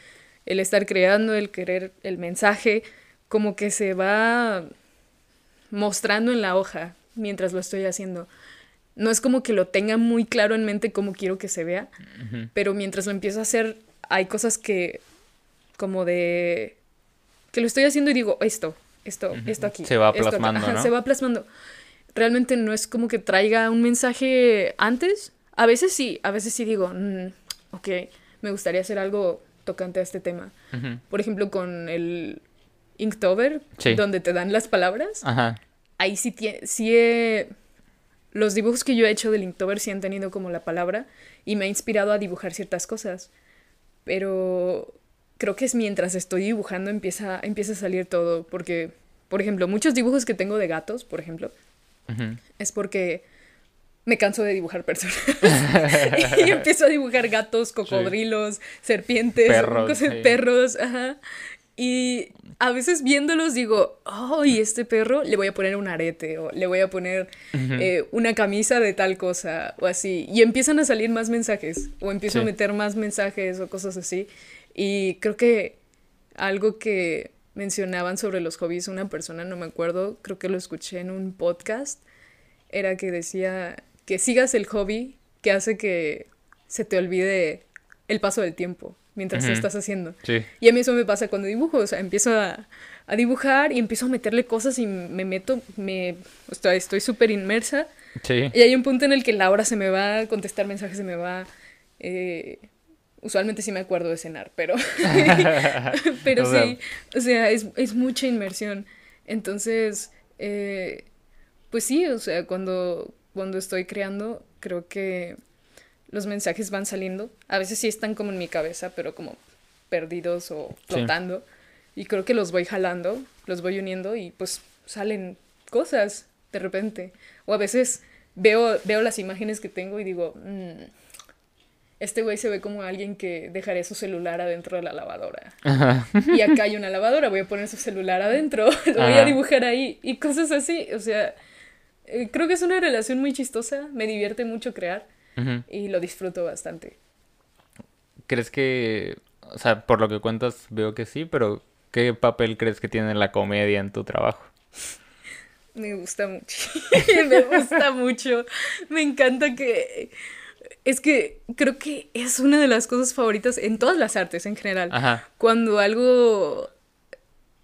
el estar creando, el querer, el mensaje, como que se va mostrando en la hoja mientras lo estoy haciendo. No es como que lo tenga muy claro en mente cómo quiero que se vea, uh -huh. pero mientras lo empiezo a hacer, hay cosas que, como de, que lo estoy haciendo y digo, esto, esto, uh -huh. esto aquí. Se va esto plasmando, Ajá, ¿no? Se va plasmando. Realmente no es como que traiga un mensaje antes. A veces sí, a veces sí digo, mm, ok, me gustaría hacer algo tocante a este tema. Uh -huh. Por ejemplo, con el Inktober, Sí. donde te dan las palabras. Ajá. Ahí sí, sí he- Los dibujos que yo he hecho del Inktober sí han tenido como la palabra y me ha inspirado a dibujar ciertas cosas. Pero creo que es mientras estoy dibujando empieza, empieza a salir todo. Porque, por ejemplo, muchos dibujos que tengo de gatos, por ejemplo, es porque me canso de dibujar personas. y empiezo a dibujar gatos, cocodrilos, serpientes, Perros, cosas- sí. perros, ajá. Y a veces viéndolos digo, oh, y este perro le voy a poner un arete o le voy a poner eh, una camisa de tal cosa o así. Y empiezan a salir más mensajes o empiezo a meter más mensajes o cosas así. Y creo que algo que mencionaban sobre los hobbies una persona, no me acuerdo, creo que lo escuché en un podcast, era que decía que sigas el hobby que hace que se te olvide el paso del tiempo mientras lo Ujú. estás haciendo. Sí. Y a mí eso me pasa cuando dibujo, o sea, empiezo a, a dibujar y empiezo a meterle cosas y me meto, me, o sea, estoy súper inmersa Sí. y hay un punto en el que la hora se me va, contestar mensajes se me va. eh, usualmente sí me acuerdo de cenar, pero, pero O sea, sí, o sea, es, es mucha inmersión. Entonces, eh, pues sí, o sea, cuando, cuando estoy creando, creo que los mensajes van saliendo. A veces sí están como en mi cabeza, pero como perdidos o Sí. flotando. Y creo que los voy jalando, los voy uniendo y pues salen cosas de repente. O a veces veo, veo las imágenes que tengo y digo, "Mm, este güey se ve como alguien que dejaría su celular adentro de la lavadora. Ajá. Y acá hay una lavadora, voy a poner su celular adentro, lo voy Ajá. a dibujar ahí y cosas así. O sea, eh, creo que es una relación muy chistosa, me divierte mucho crear Y lo disfruto bastante. ¿Crees que, o sea, por lo que cuentas veo que sí, pero ¿qué papel crees que tiene la comedia en tu trabajo? Me gusta mucho. me gusta mucho. Me encanta que... Es que creo que es una de las cosas favoritas en todas las artes en general. Ajá. Cuando algo...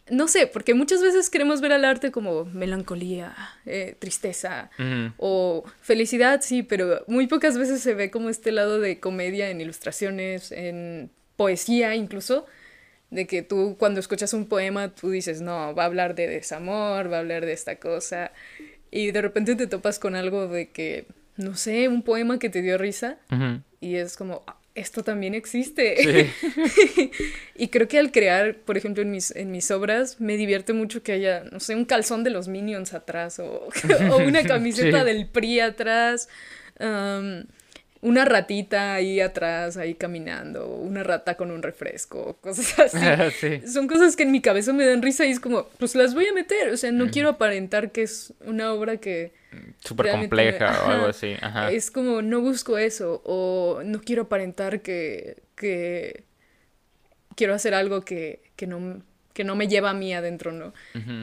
No sé, porque muchas veces queremos ver al arte como melancolía, eh, tristeza o felicidad, sí, pero muy pocas veces se ve como este lado de comedia en ilustraciones, en poesía incluso, de que tú cuando escuchas un poema tú dices, no, va a hablar de desamor, va a hablar de esta cosa, y de repente te topas con algo de que, no sé, un poema que te dio risa, y es como, "Ah, esto también existe. Sí. y creo que al crear, por ejemplo, en mis, en mis obras, me divierte mucho que haya, no sé, un calzón de los Minions atrás o, o una camiseta Sí. del PRI atrás. Una ratita ahí atrás, ahí caminando, una rata con un refresco, cosas así. sí. Son cosas que en mi cabeza me dan risa y es como, pues las voy a meter. O sea, no quiero aparentar que es una obra que Súper realmente me- compleja o algo así. Ajá. es como, no busco eso, o no quiero aparentar que, que quiero hacer algo que, que, no, que no me lleva a mí adentro, ¿no?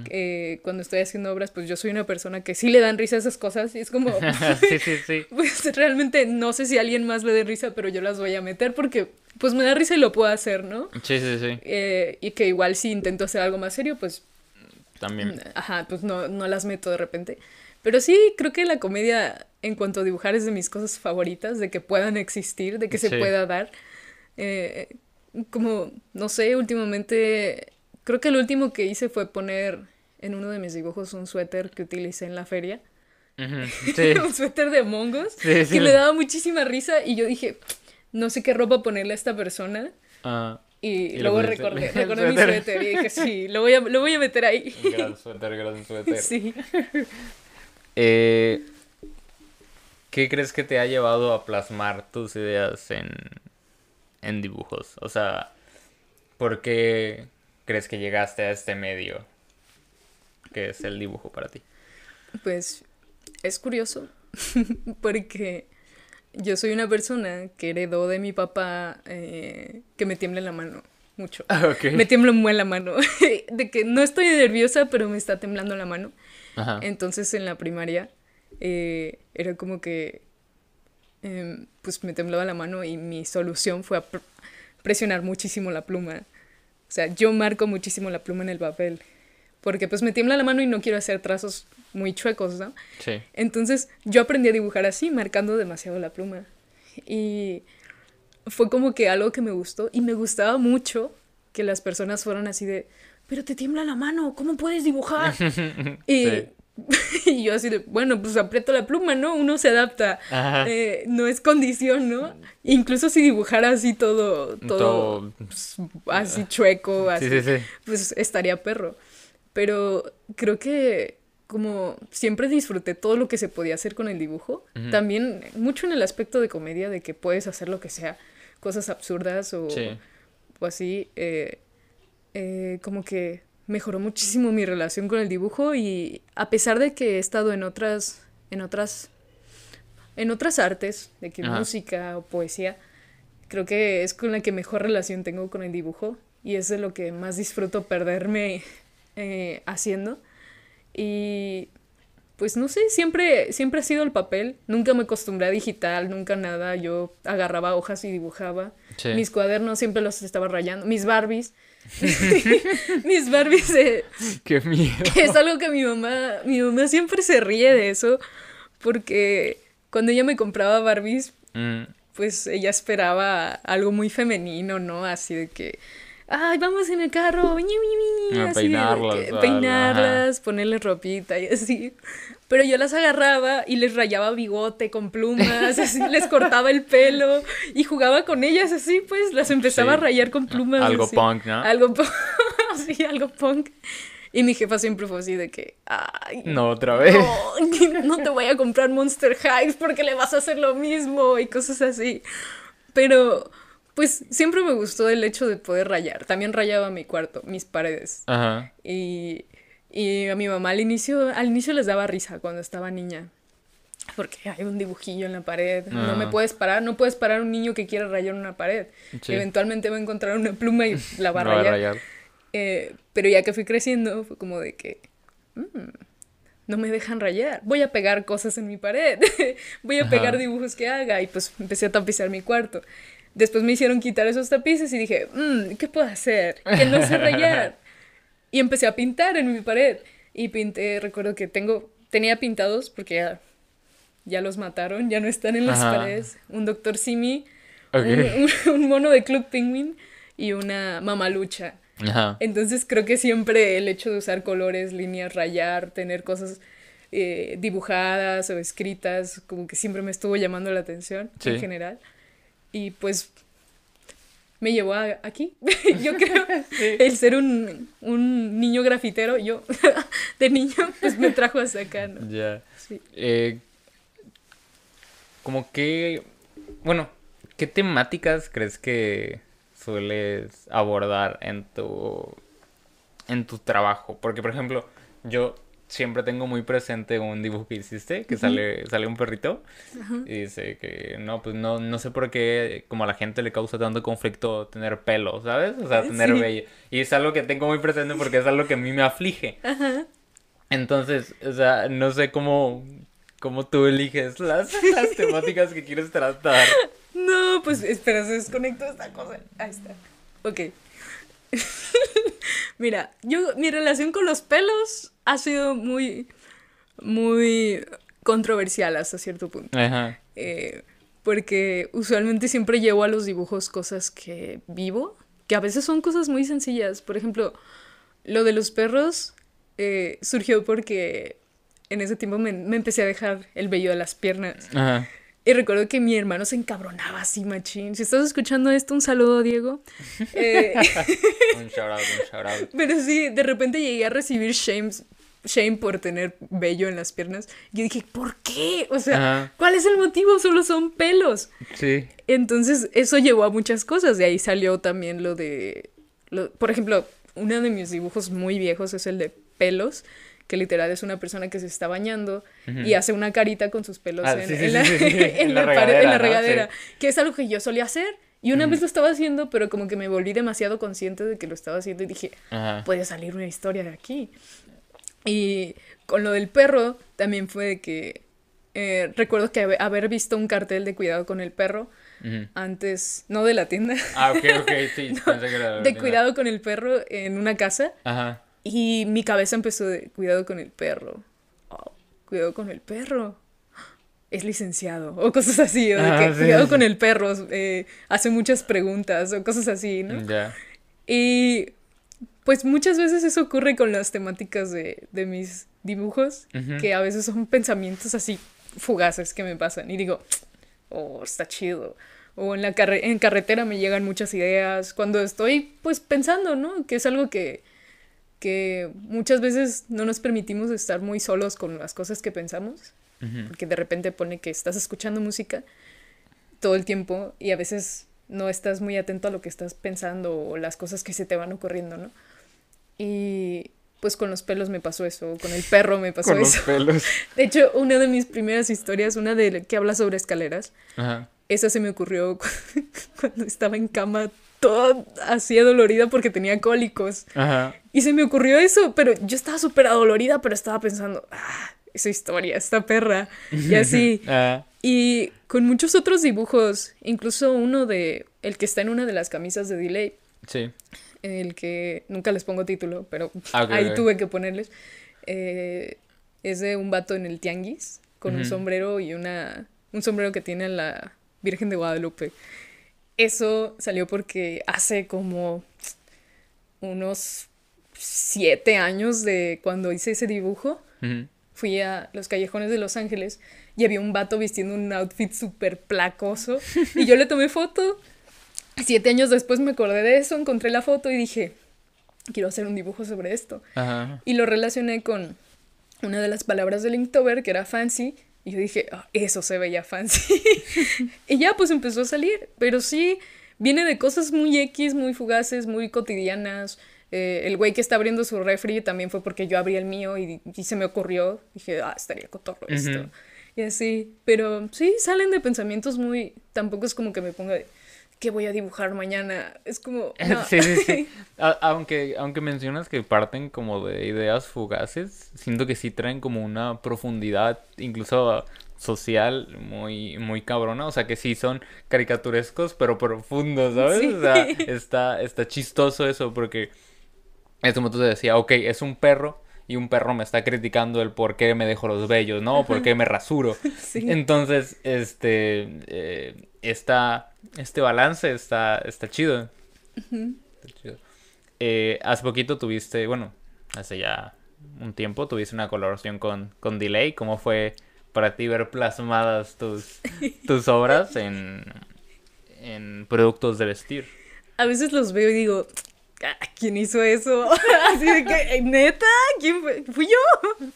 Eh, cuando estoy haciendo obras, pues yo soy una persona que sí le dan risa a esas cosas y es como... sí, sí, sí. Pues realmente no sé si a alguien más le dé risa, pero yo las voy a meter porque pues me da risa y lo puedo hacer, ¿no? Sí, sí, sí. Eh, y que igual si intento hacer algo más serio, pues... También. Ajá, pues no, no las meto de repente. Pero sí, creo que la comedia en cuanto a dibujar es de mis cosas favoritas, de que puedan existir, de que se pueda dar. Eh, como, no sé, últimamente Creo que el último que hice fue poner en uno de mis dibujos un suéter que utilicé en la feria. un suéter de mongos que me daba muchísima risa y yo dije, no sé qué ropa ponerle a esta persona. Ah, y, luego recordé, recordé mi suéter y dije, sí, lo voy a, lo voy a meter ahí. Gran suéter, gran suéter. Sí. Eh, ¿Qué crees que te ha llevado a plasmar tus ideas en, en dibujos? O sea, porque crees que llegaste a este medio que es el dibujo para ti? Pues es curioso porque yo soy una persona que heredó de mi papá eh, que me tiembla la mano mucho. Ah, me tiembla muy la mano. de que no estoy nerviosa, pero me está temblando la mano. Entonces en la primaria eh, era como que em, pues me temblaba la mano y mi solución fue a presionar muchísimo la pluma sea, yo marco muchísimo la pluma en el papel. Porque pues me tiembla la mano y no quiero hacer trazos muy chuecos, ¿no? Sí. Entonces yo aprendí a dibujar así, marcando demasiado la pluma. Y fue como que algo que me gustó. Y me gustaba mucho que las personas fueran así de, pero te tiembla la mano, ¿cómo puedes dibujar? y y yo así de, bueno, pues aprieto la pluma, ¿no? Uno se adapta. Eh, no es condición, ¿no? Incluso si dibujara así todo, todo, así chueco, así, pues estaría perro. Pero creo que como siempre disfruté todo lo que se podía hacer con el dibujo. También mucho en el aspecto de comedia, de que puedes hacer lo que sea, cosas absurdas o, o así. Eh, eh, como que mejoró muchísimo mi relación con el dibujo y a pesar de que he estado en otras en otras en otras artes, de que música o poesía, creo que es con la que mejor relación tengo con el dibujo y es de lo que más disfruto perderme eh, haciendo. Y pues no sé, siempre, siempre ha sido el papel. Nunca me acostumbré a digital, nunca nada. Yo agarraba hojas y dibujaba. Mis cuadernos siempre los estaba rayando. Mis Barbies Mis Barbies. Qué miedo. Es algo que mi mamá. Mi mamá siempre se ríe de eso. Porque cuando ella me compraba Barbies, mm. pues ella esperaba algo muy femenino, ¿no? Así de que. Ay, vamos en el carro, peinarlas, peinarlas, ponerle ropita y así. Pero yo las agarraba y les rayaba bigote con plumas, así les cortaba el pelo y jugaba con ellas así, pues las empezaba a rayar con plumas. Algo punk, ¿no? Algo punk, sí, algo punk. Y mi jefa siempre fue así de que, ay, no, otra vez. No, no te voy a comprar Monster Highs porque le vas a hacer lo mismo y cosas así. Pero, pues siempre me gustó el hecho de poder rayar. También rayaba mi cuarto, mis paredes. Ajá. Y y a mi mamá al inicio, al inicio les daba risa cuando estaba niña. Porque hay un dibujillo en la pared. No. me ah. puedes parar. No puedes parar un niño que quiera rayar una pared. Eventualmente va a encontrar una pluma y la va a rayar. Eh, pero ya que fui creciendo, fue como de que. Mm, no me dejan rayar. Voy a pegar cosas en mi pared. Voy a pegar dibujos que haga. Y pues empecé a tapizar mi cuarto. Después me hicieron quitar esos tapices y dije, mm, ¿qué puedo hacer? Que no sé rayar. Y empecé a pintar en mi pared. Y pinté, recuerdo que tengo, tenía pintados porque ya, ya los mataron, ya no están en las paredes. Un doctor Simi, un, mono de Club Penguin y una mamalucha. Ajá. Entonces creo que siempre el hecho de usar colores, líneas, rayar, tener cosas eh, dibujadas o escritas, como que siempre me estuvo llamando la atención en general. Y pues me llevó aquí. yo creo el ser un, niño grafitero, yo de niño, pues me trajo hasta acá, ¿no? Ya. Eh, como que, bueno, ¿qué temáticas crees que sueles abordar en tu, en tu trabajo? Porque, por ejemplo, yo siempre tengo muy presente un dibujo que hiciste, que sale, sale un perrito. Y dice que no, pues no, no sé por qué como a la gente le causa tanto conflicto tener pelo, ¿sabes? O sea, tener vello. Y es algo que tengo muy presente porque es algo que a mí me aflige. Entonces, o sea, no sé cómo, cómo tú eliges las, las temáticas que quieres tratar. No, pues espera, se desconectó esta cosa. Ahí está. Ok. Mira, yo, mi relación con los pelos ha sido muy, muy controversial hasta cierto punto. Ajá. Eh, porque usualmente siempre llevo a los dibujos cosas que vivo, que a veces son cosas muy sencillas. Por ejemplo, lo de los perros eh, surgió porque en ese tiempo me, me, empecé a dejar el vello de las piernas. Ajá. Y recuerdo que mi hermano se encabronaba así, machín. Si estás escuchando esto, un saludo, Diego. Eh... un shout out, un shout out. Pero sí, de repente llegué a recibir shames, shame por tener vello en las piernas. Yo dije, ¿por qué? O sea, ¿cuál es el motivo? Solo son pelos. Sí. Entonces, eso llevó a muchas cosas. De ahí salió también lo de. Lo... Por ejemplo, uno de mis dibujos muy viejos es el de pelos que literal es una persona que se está bañando y hace una carita con sus pelos en, la, regadera, que es algo que yo solía hacer. Y una vez lo estaba haciendo, pero como que me volví demasiado consciente de que lo estaba haciendo y dije, puede salir una historia de aquí. Y con lo del perro, también fue que eh, recuerdo que haber visto un cartel de cuidado con el perro antes, no de la tienda. Ah, ok, ok, sí, pensé que era de, de cuidado con el perro en una casa. Ajá. Y mi cabeza empezó de, cuidado con el perro. Oh, cuidado con el perro. Es licenciado. O cosas así. O de ah, que, cuidado con el perro. Eh, hace muchas preguntas. O cosas así, ¿no? Y pues muchas veces eso ocurre con las temáticas de, de mis dibujos. Que a veces son pensamientos así fugaces que me pasan. Y digo, oh, está chido. O en la en carretera me llegan muchas ideas. Cuando estoy pues pensando, ¿no? Que es algo que que muchas veces no nos permitimos estar muy solos con las cosas que pensamos, porque de repente pone que estás escuchando música todo el tiempo y a veces no estás muy atento a lo que estás pensando o las cosas que se te van ocurriendo, ¿no? Y pues con los pelos me pasó eso, con el perro me pasó eso. De hecho, una de mis primeras historias, una de que habla sobre escaleras, esa se me ocurrió cuando estaba en cama toda así dolorida porque tenía cólicos. Ajá. Y se me ocurrió eso, pero yo estaba súper adolorida, pero estaba pensando, ah, esa historia, esta perra. Y así. Y con muchos otros dibujos, incluso uno de, el que está en una de las camisas de Delay. Sí. El que nunca les pongo título, pero ah, ahí tuve que ponerles. Eh, es de un vato en el tianguis, con un sombrero y una, un sombrero que tiene la Virgen de Guadalupe. Eso salió porque hace como unos siete años de cuando hice ese dibujo, fui a los callejones de Los Ángeles y había un vato vistiendo un outfit súper placoso y yo le tomé foto. Siete años después me acordé de eso, encontré la foto y dije, quiero hacer un dibujo sobre esto. Y lo relacioné con una de las palabras del Inktober, que era fancy, y yo dije, ah, eso se veía fancy. y ya pues empezó a salir, pero sí, viene de cosas muy X, muy fugaces, muy cotidianas. Eh, el güey que está abriendo su refri también fue porque yo abrí el mío y, se me ocurrió. Dije, ah, estaría cotorro esto. Y así, pero sí, salen de pensamientos muy... Tampoco es como que me ponga de ¿qué voy a dibujar mañana? Es como... Sí, sí, sí. aunque, aunque mencionas que parten como de ideas fugaces, siento que sí traen como una profundidad, incluso social, muy, muy cabrona. O sea, que sí son caricaturescos, pero profundos, ¿sabes? O sea, está, está chistoso eso, porque en este momento te decía, ok, es un perro, y un perro me está criticando el por qué me dejo los vellos, ¿no? ¿Por qué me rasuro? Entonces, este, eh, este balance está, está chido. Eh, hace poquito tuviste, bueno, hace ya un tiempo tuviste una colaboración con, con Delay. ¿Cómo fue para ti ver plasmadas tus, tus obras en, en productos de vestir? A veces los veo y digo, ¿quién hizo eso? Así de que, ¿neta? ¿Quién fue? ¿Fui yo?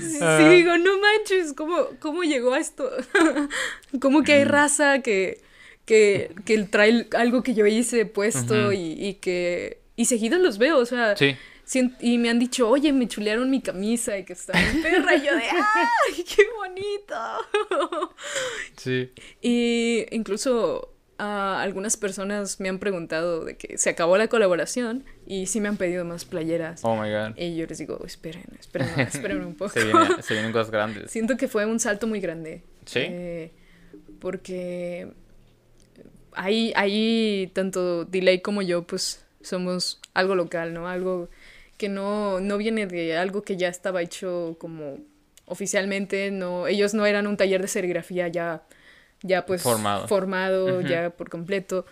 Sí, ah. digo, no manches, ¿cómo, ¿cómo llegó a esto? ¿Cómo que hay raza que, que, que trae algo que yo hice puesto y, y, que... Y seguido los veo, o sea, y me han dicho, oye, me chulearon mi camisa y que está en perra. Y yo de, ¡ay, qué bonito! Sí. Y incluso a algunas personas me han preguntado de que se acabó la colaboración y sí me han pedido más playeras. Oh my god. Y yo les digo, esperen, esperen, esperen un poco. se, vienen cosas grandes. Siento que fue un salto muy grande. Sí. Eh, porque ahí, ahí tanto Delay como yo, pues somos algo local, ¿no? Algo que no, no viene de algo que ya estaba hecho como oficialmente, no, ellos no eran un taller de serigrafía ya, ya pues formado, formado ya por completo,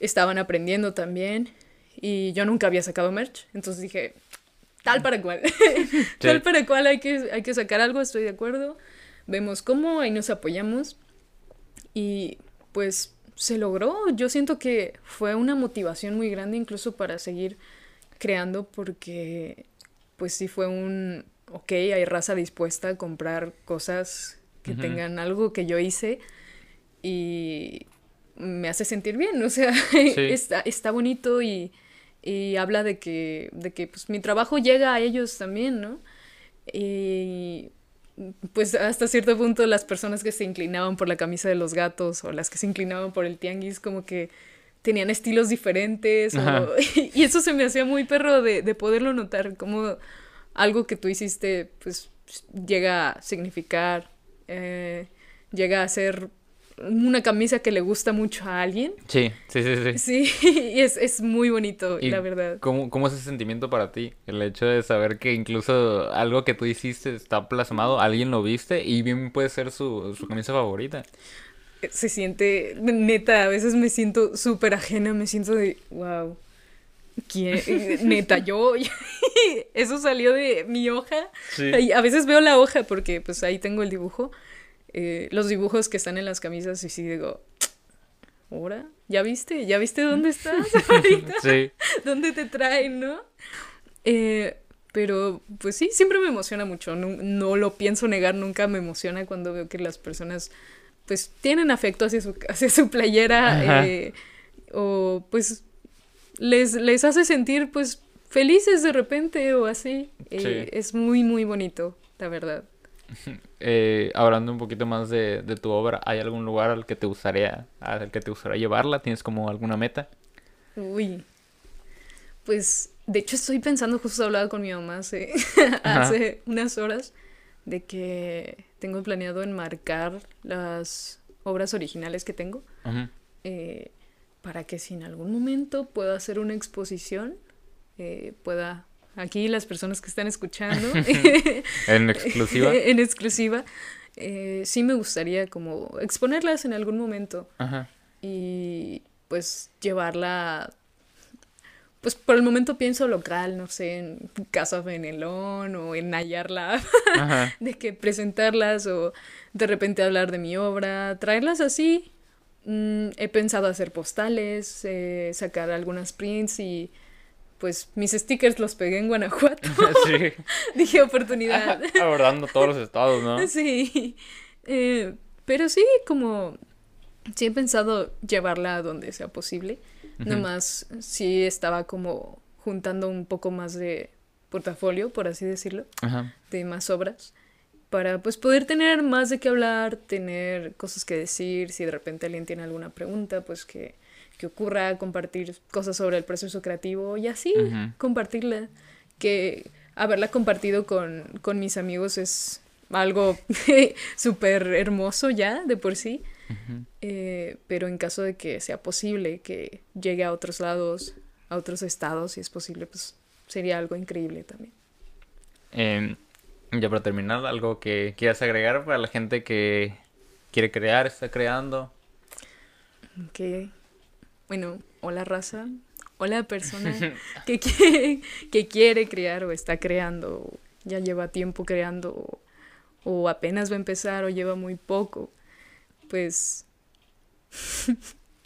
estaban aprendiendo también. Y yo nunca había sacado merch, entonces dije, tal para cual, tal para cual hay que, hay que sacar algo, estoy de acuerdo, vemos cómo, ahí nos apoyamos. Y pues se logró, yo siento que fue una motivación muy grande incluso para seguir creando porque pues sí fue un, ok, hay raza dispuesta a comprar cosas que tengan algo que yo hice y me hace sentir bien, o sea, está, está bonito y, y, habla de que, de que pues, mi trabajo llega a ellos también, ¿no? Y pues hasta cierto punto las personas que se inclinaban por la camisa de los gatos o las que se inclinaban por el tianguis como que tenían estilos diferentes. y eso se me hacía muy perro de, de poderlo notar, como algo que tú hiciste, pues llega a significar, eh, llega a ser una camisa que le gusta mucho a alguien. Sí, sí, sí, sí. Sí, y es, es muy bonito, la verdad. ¿cómo, ¿Cómo es ese sentimiento para ti? El hecho de saber que incluso algo que tú hiciste está plasmado, alguien lo viste y bien puede ser su, su camisa favorita se siente, neta, a veces me siento súper ajena, me siento de, wow, ¿quién? neta, yo, eso salió de mi hoja. A veces veo la hoja porque pues ahí tengo el dibujo, eh, los dibujos que están en las camisas y sí digo, ¿ahora? ¿Ya viste? ¿Ya viste dónde estás ahorita? Sí. ¿Dónde te traen, no? Eh, pero pues sí, siempre me emociona mucho, no, no, lo pienso negar, nunca me emociona cuando veo que las personas pues tienen afecto hacia su, hacia su playera eh, o pues les, les hace sentir pues felices de repente o así. Eh, es muy, muy bonito, la verdad. Eh, hablando un poquito más de, de, tu obra, ¿hay algún lugar al que te gustaría, al que te gustaría llevarla? ¿Tienes como alguna meta? Uy, pues de hecho estoy pensando, justo hablado con mi mamá hace, hace unas horas, de que tengo planeado enmarcar las obras originales que tengo eh, para que si en algún momento puedo hacer una exposición, eh, pueda aquí las personas que están escuchando. En exclusiva en exclusiva. Eh, sí me gustaría como exponerlas en algún momento y pues llevarla pues por el momento pienso local, no sé, en Casa Benelón o en Nayarla, de que presentarlas o de repente hablar de mi obra, traerlas así. Mm, he pensado hacer postales, eh, sacar algunas prints y pues mis stickers los pegué en Guanajuato. sí. Dije oportunidad. Abordando todos los estados, ¿no? Sí. Eh, pero sí, como sí he pensado llevarla a donde sea posible. Nomás sí estaba como juntando un poco más de portafolio, por así decirlo, de más obras, para pues poder tener más de qué hablar, tener cosas que decir, si de repente alguien tiene alguna pregunta, pues que, que ocurra, compartir cosas sobre el proceso creativo y así compartirla, que haberla compartido con, con mis amigos es algo súper hermoso ya de por sí. Eh, pero en caso de que sea posible que llegue a otros lados, a otros estados, si es posible, pues sería algo increíble también. Em, ya para terminar, algo que quieras agregar para la gente que quiere crear, está creando. Que, bueno, hola raza, hola persona que, quiere, que quiere crear o está creando, ya lleva tiempo creando, o apenas va a empezar, o lleva muy poco pues,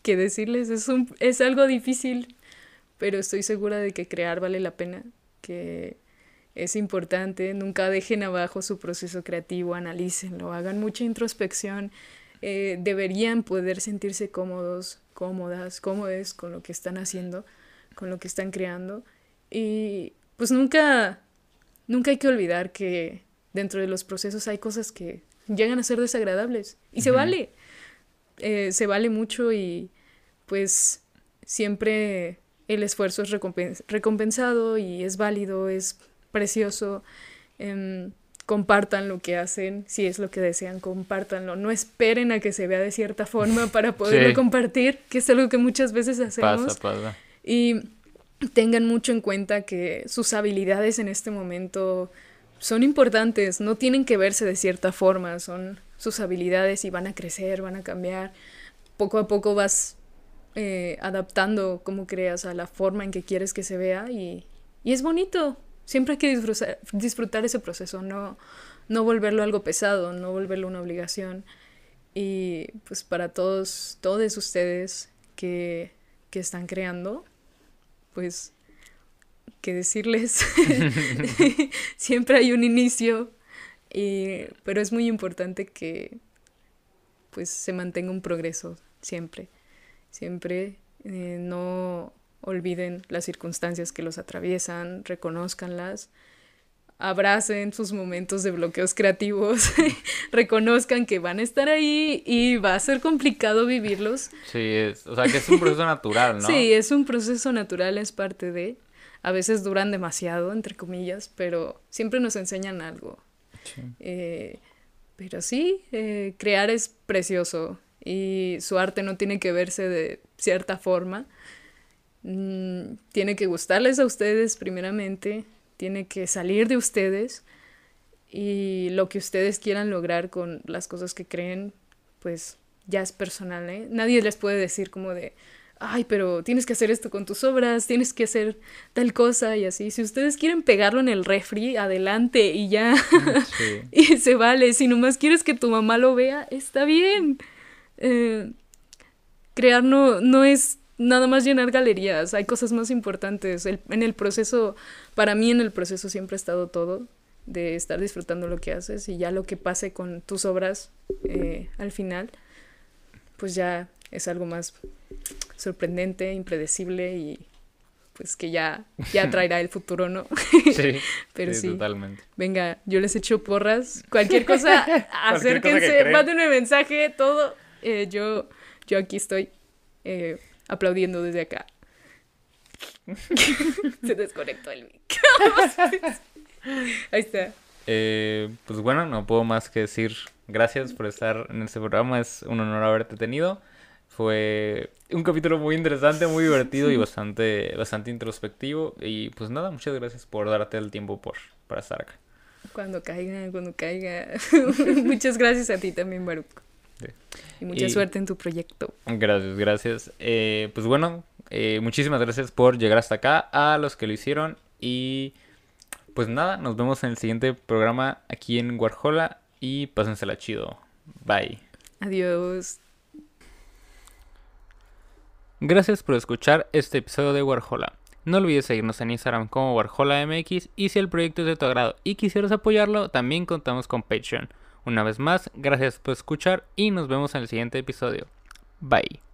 ¿qué decirles? Es, un, es algo difícil, pero estoy segura de que crear vale la pena, que es importante, nunca dejen abajo su proceso creativo, analícenlo, hagan mucha introspección, eh, deberían poder sentirse cómodos, cómodas, cómodes con lo que están haciendo, con lo que están creando. Y pues nunca, nunca hay que olvidar que dentro de los procesos hay cosas que llegan a ser desagradables. Y se vale, eh, se vale mucho y pues siempre el esfuerzo es recompensado y es válido, es precioso. Em, compartan lo que hacen, si es lo que desean, compártanlo. No esperen a que se vea de cierta forma para poderlo compartir, que es algo que muchas veces hacemos. Pasa, pasa. Y tengan mucho en cuenta que sus habilidades en este momento son importantes, no tienen que verse de cierta forma, son sus habilidades y van a crecer, van a cambiar. Poco a poco vas eh, adaptando como creas a la forma en que quieres que se vea y, y es bonito, siempre hay que disfrutar, disfrutar ese proceso, no, no volverlo algo pesado, no volverlo una obligación. Y pues para todos, todos ustedes que, que están creando, pues, ¿qué decirles? siempre hay un inicio, y, pero es muy importante que pues se mantenga un progreso siempre, siempre eh, no olviden las circunstancias que los atraviesan, reconozcanlas, abracen sus momentos de bloqueos creativos, reconozcan que van a estar ahí y va a ser complicado vivirlos. Sí, es, o sea que es un proceso natural, ¿no? Sí, es un proceso natural, es parte de. A veces duran demasiado, entre comillas, pero siempre nos enseñan algo. Eh, pero sí, eh, crear es precioso y su arte no tiene que verse de cierta forma Mm, tiene que gustarles a ustedes primeramente, tiene que salir de ustedes y lo que ustedes quieran lograr con las cosas que creen, pues ya es personal, ¿eh? Nadie les puede decir como de, ay, pero tienes que hacer esto con tus obras, tienes que hacer tal cosa y así. Si ustedes quieren pegarlo en el refri, adelante y ya. y se vale. Si nomás quieres que tu mamá lo vea, está bien. Eh, crear no, no es nada más llenar galerías, hay cosas más importantes. en el proceso, para mí en el proceso siempre ha estado todo, de estar disfrutando lo que haces y ya lo que pase con tus obras eh, al final, pues ya es algo más sorprendente, impredecible y pues que ya, ya traerá el futuro, ¿no? Sí, Pero sí, totalmente. Venga, yo les echo porras. Cualquier cosa, acérquense, mándenme mensaje, todo. Eh, yo, yo aquí estoy. Eh, aplaudiendo desde acá. Se desconectó el mic. Ahí está. Eh, pues bueno, no puedo más que decir gracias por estar en este programa. Es un honor haberte tenido. Fue un capítulo muy interesante, muy divertido y bastante, bastante introspectivo. Y pues nada, muchas gracias por darte el tiempo por, para estar acá. Cuando caiga, cuando caiga. muchas gracias a ti también, Baruch. Y mucha suerte en tu proyecto. Gracias, gracias. Eh, pues bueno, eh, muchísimas gracias por llegar hasta acá, a los que lo hicieron. Y pues nada, nos vemos en el siguiente programa aquí en Warhola y pásensela chido. Bye. Adiós. Gracias por escuchar este episodio de Warhola. No olvides seguirnos en Instagram como WarholaMX y si el proyecto es de tu agrado y quisieras apoyarlo, también contamos con Patreon. Una vez más, gracias por escuchar y nos vemos en el siguiente episodio. Bye.